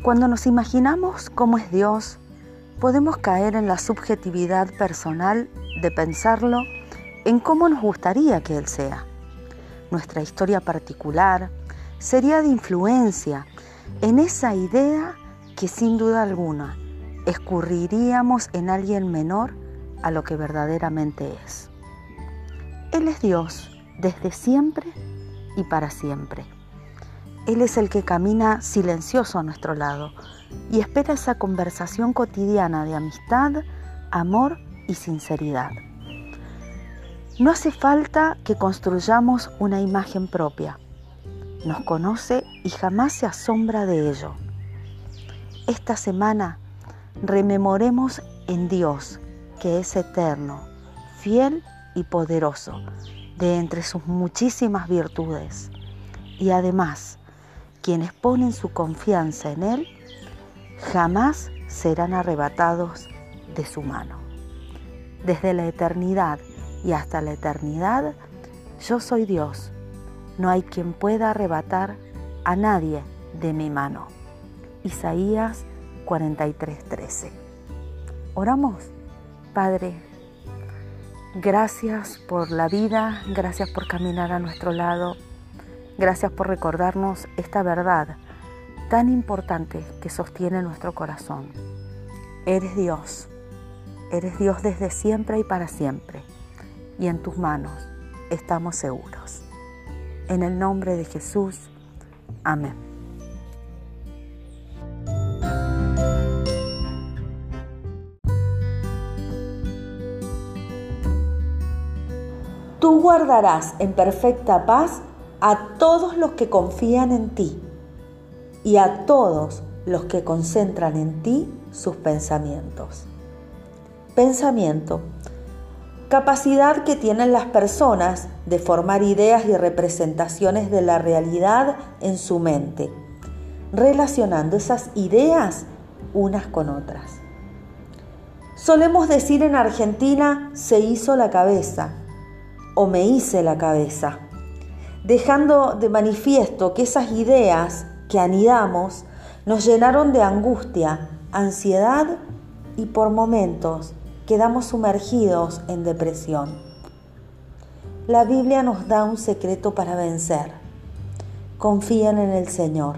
Cuando nos imaginamos cómo es Dios, podemos caer en la subjetividad personal de pensarlo en cómo nos gustaría que Él sea. Nuestra historia particular sería de influencia en esa idea que sin duda alguna escurriríamos en alguien menor a lo que verdaderamente es. Él es Dios desde siempre y para siempre. Él es el que camina silencioso a nuestro lado y espera esa conversación cotidiana de amistad, amor y sinceridad. No hace falta que construyamos una imagen propia. Nos conoce y jamás se asombra de ello. Esta semana rememoremos en Dios, que es eterno, fiel y poderoso, de entre sus muchísimas virtudes. Y además, quienes ponen su confianza en Él, jamás serán arrebatados de su mano. Desde la eternidad y hasta la eternidad, yo soy Dios. No hay quien pueda arrebatar a nadie de mi mano. Isaías 43:13. Oramos, Padre, Gracias por la vida, gracias por caminar a nuestro lado, gracias por recordarnos esta verdad tan importante que sostiene nuestro corazón. Eres Dios, eres Dios desde siempre y para siempre, y en tus manos estamos seguros. En el nombre de Jesús, amén. Guardarás en perfecta paz a todos los que confían en ti y a todos los que concentran en ti sus pensamientos. Pensamiento. Capacidad que tienen las personas de formar ideas y representaciones de la realidad en su mente, relacionando esas ideas unas con otras. Solemos decir en Argentina se hizo la cabeza o me hice la cabeza, dejando de manifiesto que esas ideas que anidamos nos llenaron de angustia, ansiedad y por momentos quedamos sumergidos en depresión. la Biblia nos da un secreto para vencer. Confíen en el Señor.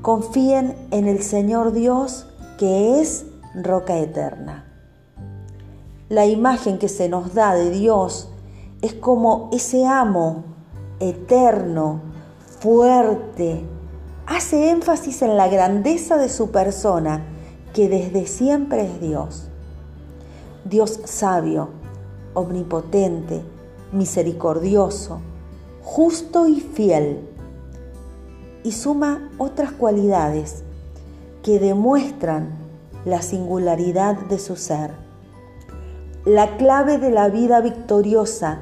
Confíen en el Señor Dios que es roca eterna. La imagen que se nos da de Dios es como ese amo eterno, fuerte, hace énfasis en la grandeza de su persona, que desde siempre es Dios. Dios sabio, omnipotente, misericordioso, justo y fiel. Y suma otras cualidades que demuestran la singularidad de su ser. La clave de la vida victoriosa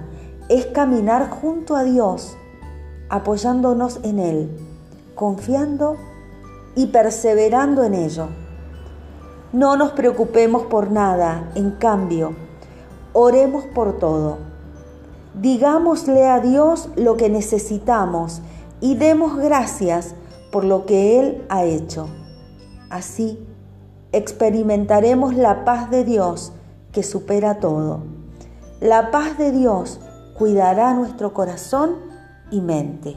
es caminar junto a Dios, apoyándonos en Él, confiando y perseverando en ello. No nos preocupemos por nada, en cambio, oremos por todo. Digámosle a Dios lo que necesitamos y demos gracias por lo que Él ha hecho. Así experimentaremos la paz de Dios que supera todo. La paz de Dios cuidará nuestro corazón y mente.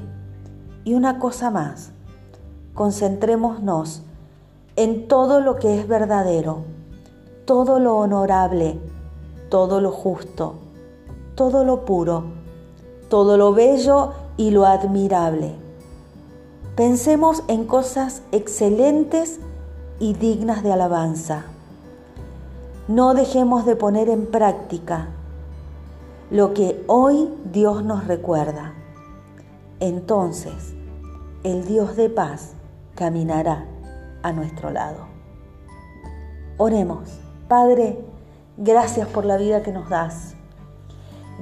Y una cosa más, concentrémonos en todo lo que es verdadero, todo lo honorable, todo lo justo, todo lo puro, todo lo bello y lo admirable. Pensemos en cosas excelentes y dignas de alabanza. No dejemos de poner en práctica lo que hoy Dios nos recuerda. Entonces, el Dios de paz caminará a nuestro lado. Oremos. Padre, gracias por la vida que nos das.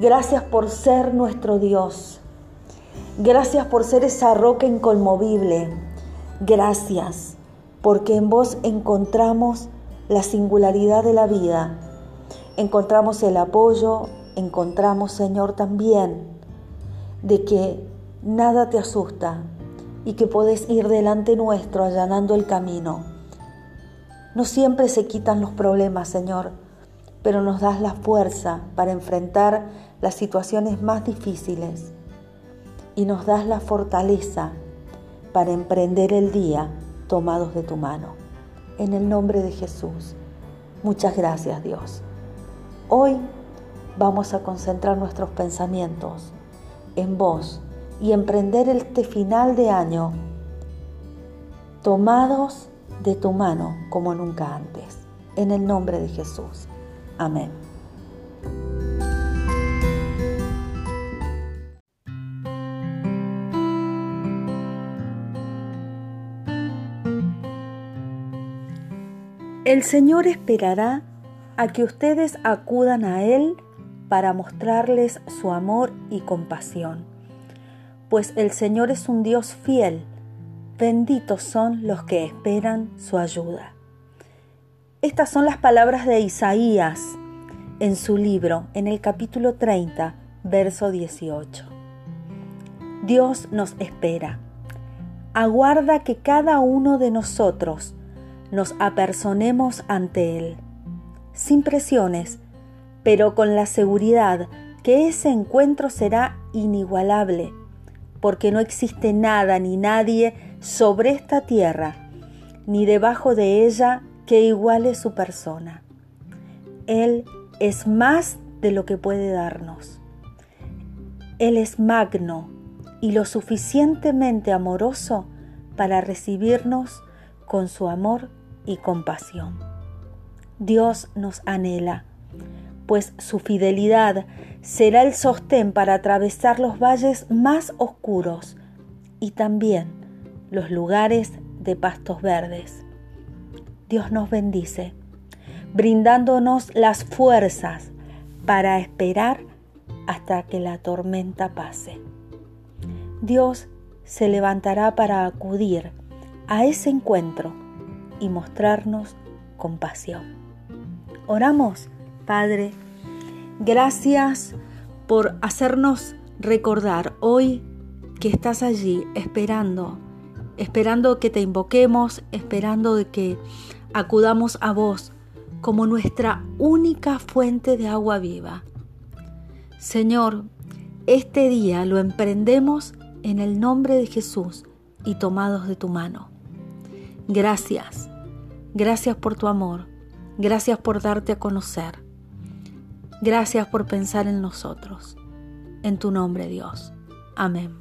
Gracias por ser nuestro Dios. Gracias por ser esa roca inconmovible. Gracias porque en vos encontramos la singularidad de la vida. Encontramos el apoyo, encontramos, Señor, también de que nada te asusta, y que podés ir delante nuestro allanando el camino. No siempre se quitan los problemas, Señor, pero nos das la fuerza para enfrentar las situaciones más difíciles y nos das la fortaleza para emprender el día tomados de tu mano. En el nombre de Jesús. Muchas gracias, Dios. Hoy vamos a concentrar nuestros pensamientos en vos y emprender este final de año tomados de tu mano como nunca antes. En el nombre de Jesús. Amén. El Señor esperará a que ustedes acudan a Él para mostrarles su amor y compasión pues el Señor es un Dios fiel. Benditos son los que esperan su ayuda. Estas son las palabras de Isaías en su libro, en el capítulo 30, verso 18. Dios nos espera. Aguarda que cada uno de nosotros nos apersonemos ante Él, sin presiones, pero con la seguridad que ese encuentro será inigualable porque no existe nada ni nadie sobre esta tierra, ni debajo de ella que iguale su persona. Él es más de lo que puede darnos. Él es magno y lo suficientemente amoroso para recibirnos con su amor y compasión. Dios nos anhela, pues su fidelidad será el sostén para atravesar los valles más oscuros y también los lugares de pastos verdes. Dios nos bendice, brindándonos las fuerzas para esperar hasta que la tormenta pase. Dios se levantará para acudir a ese encuentro y mostrarnos compasión. Oramos, Padre. Gracias por hacernos recordar hoy que estás allí esperando, esperando que te invoquemos, esperando de que acudamos a vos como nuestra única fuente de agua viva. Señor, este día lo emprendemos en el nombre de Jesús y tomados de tu mano. Gracias, gracias por tu amor, gracias por darte a conocer. Gracias por pensar en nosotros. En tu nombre, Dios. Amén.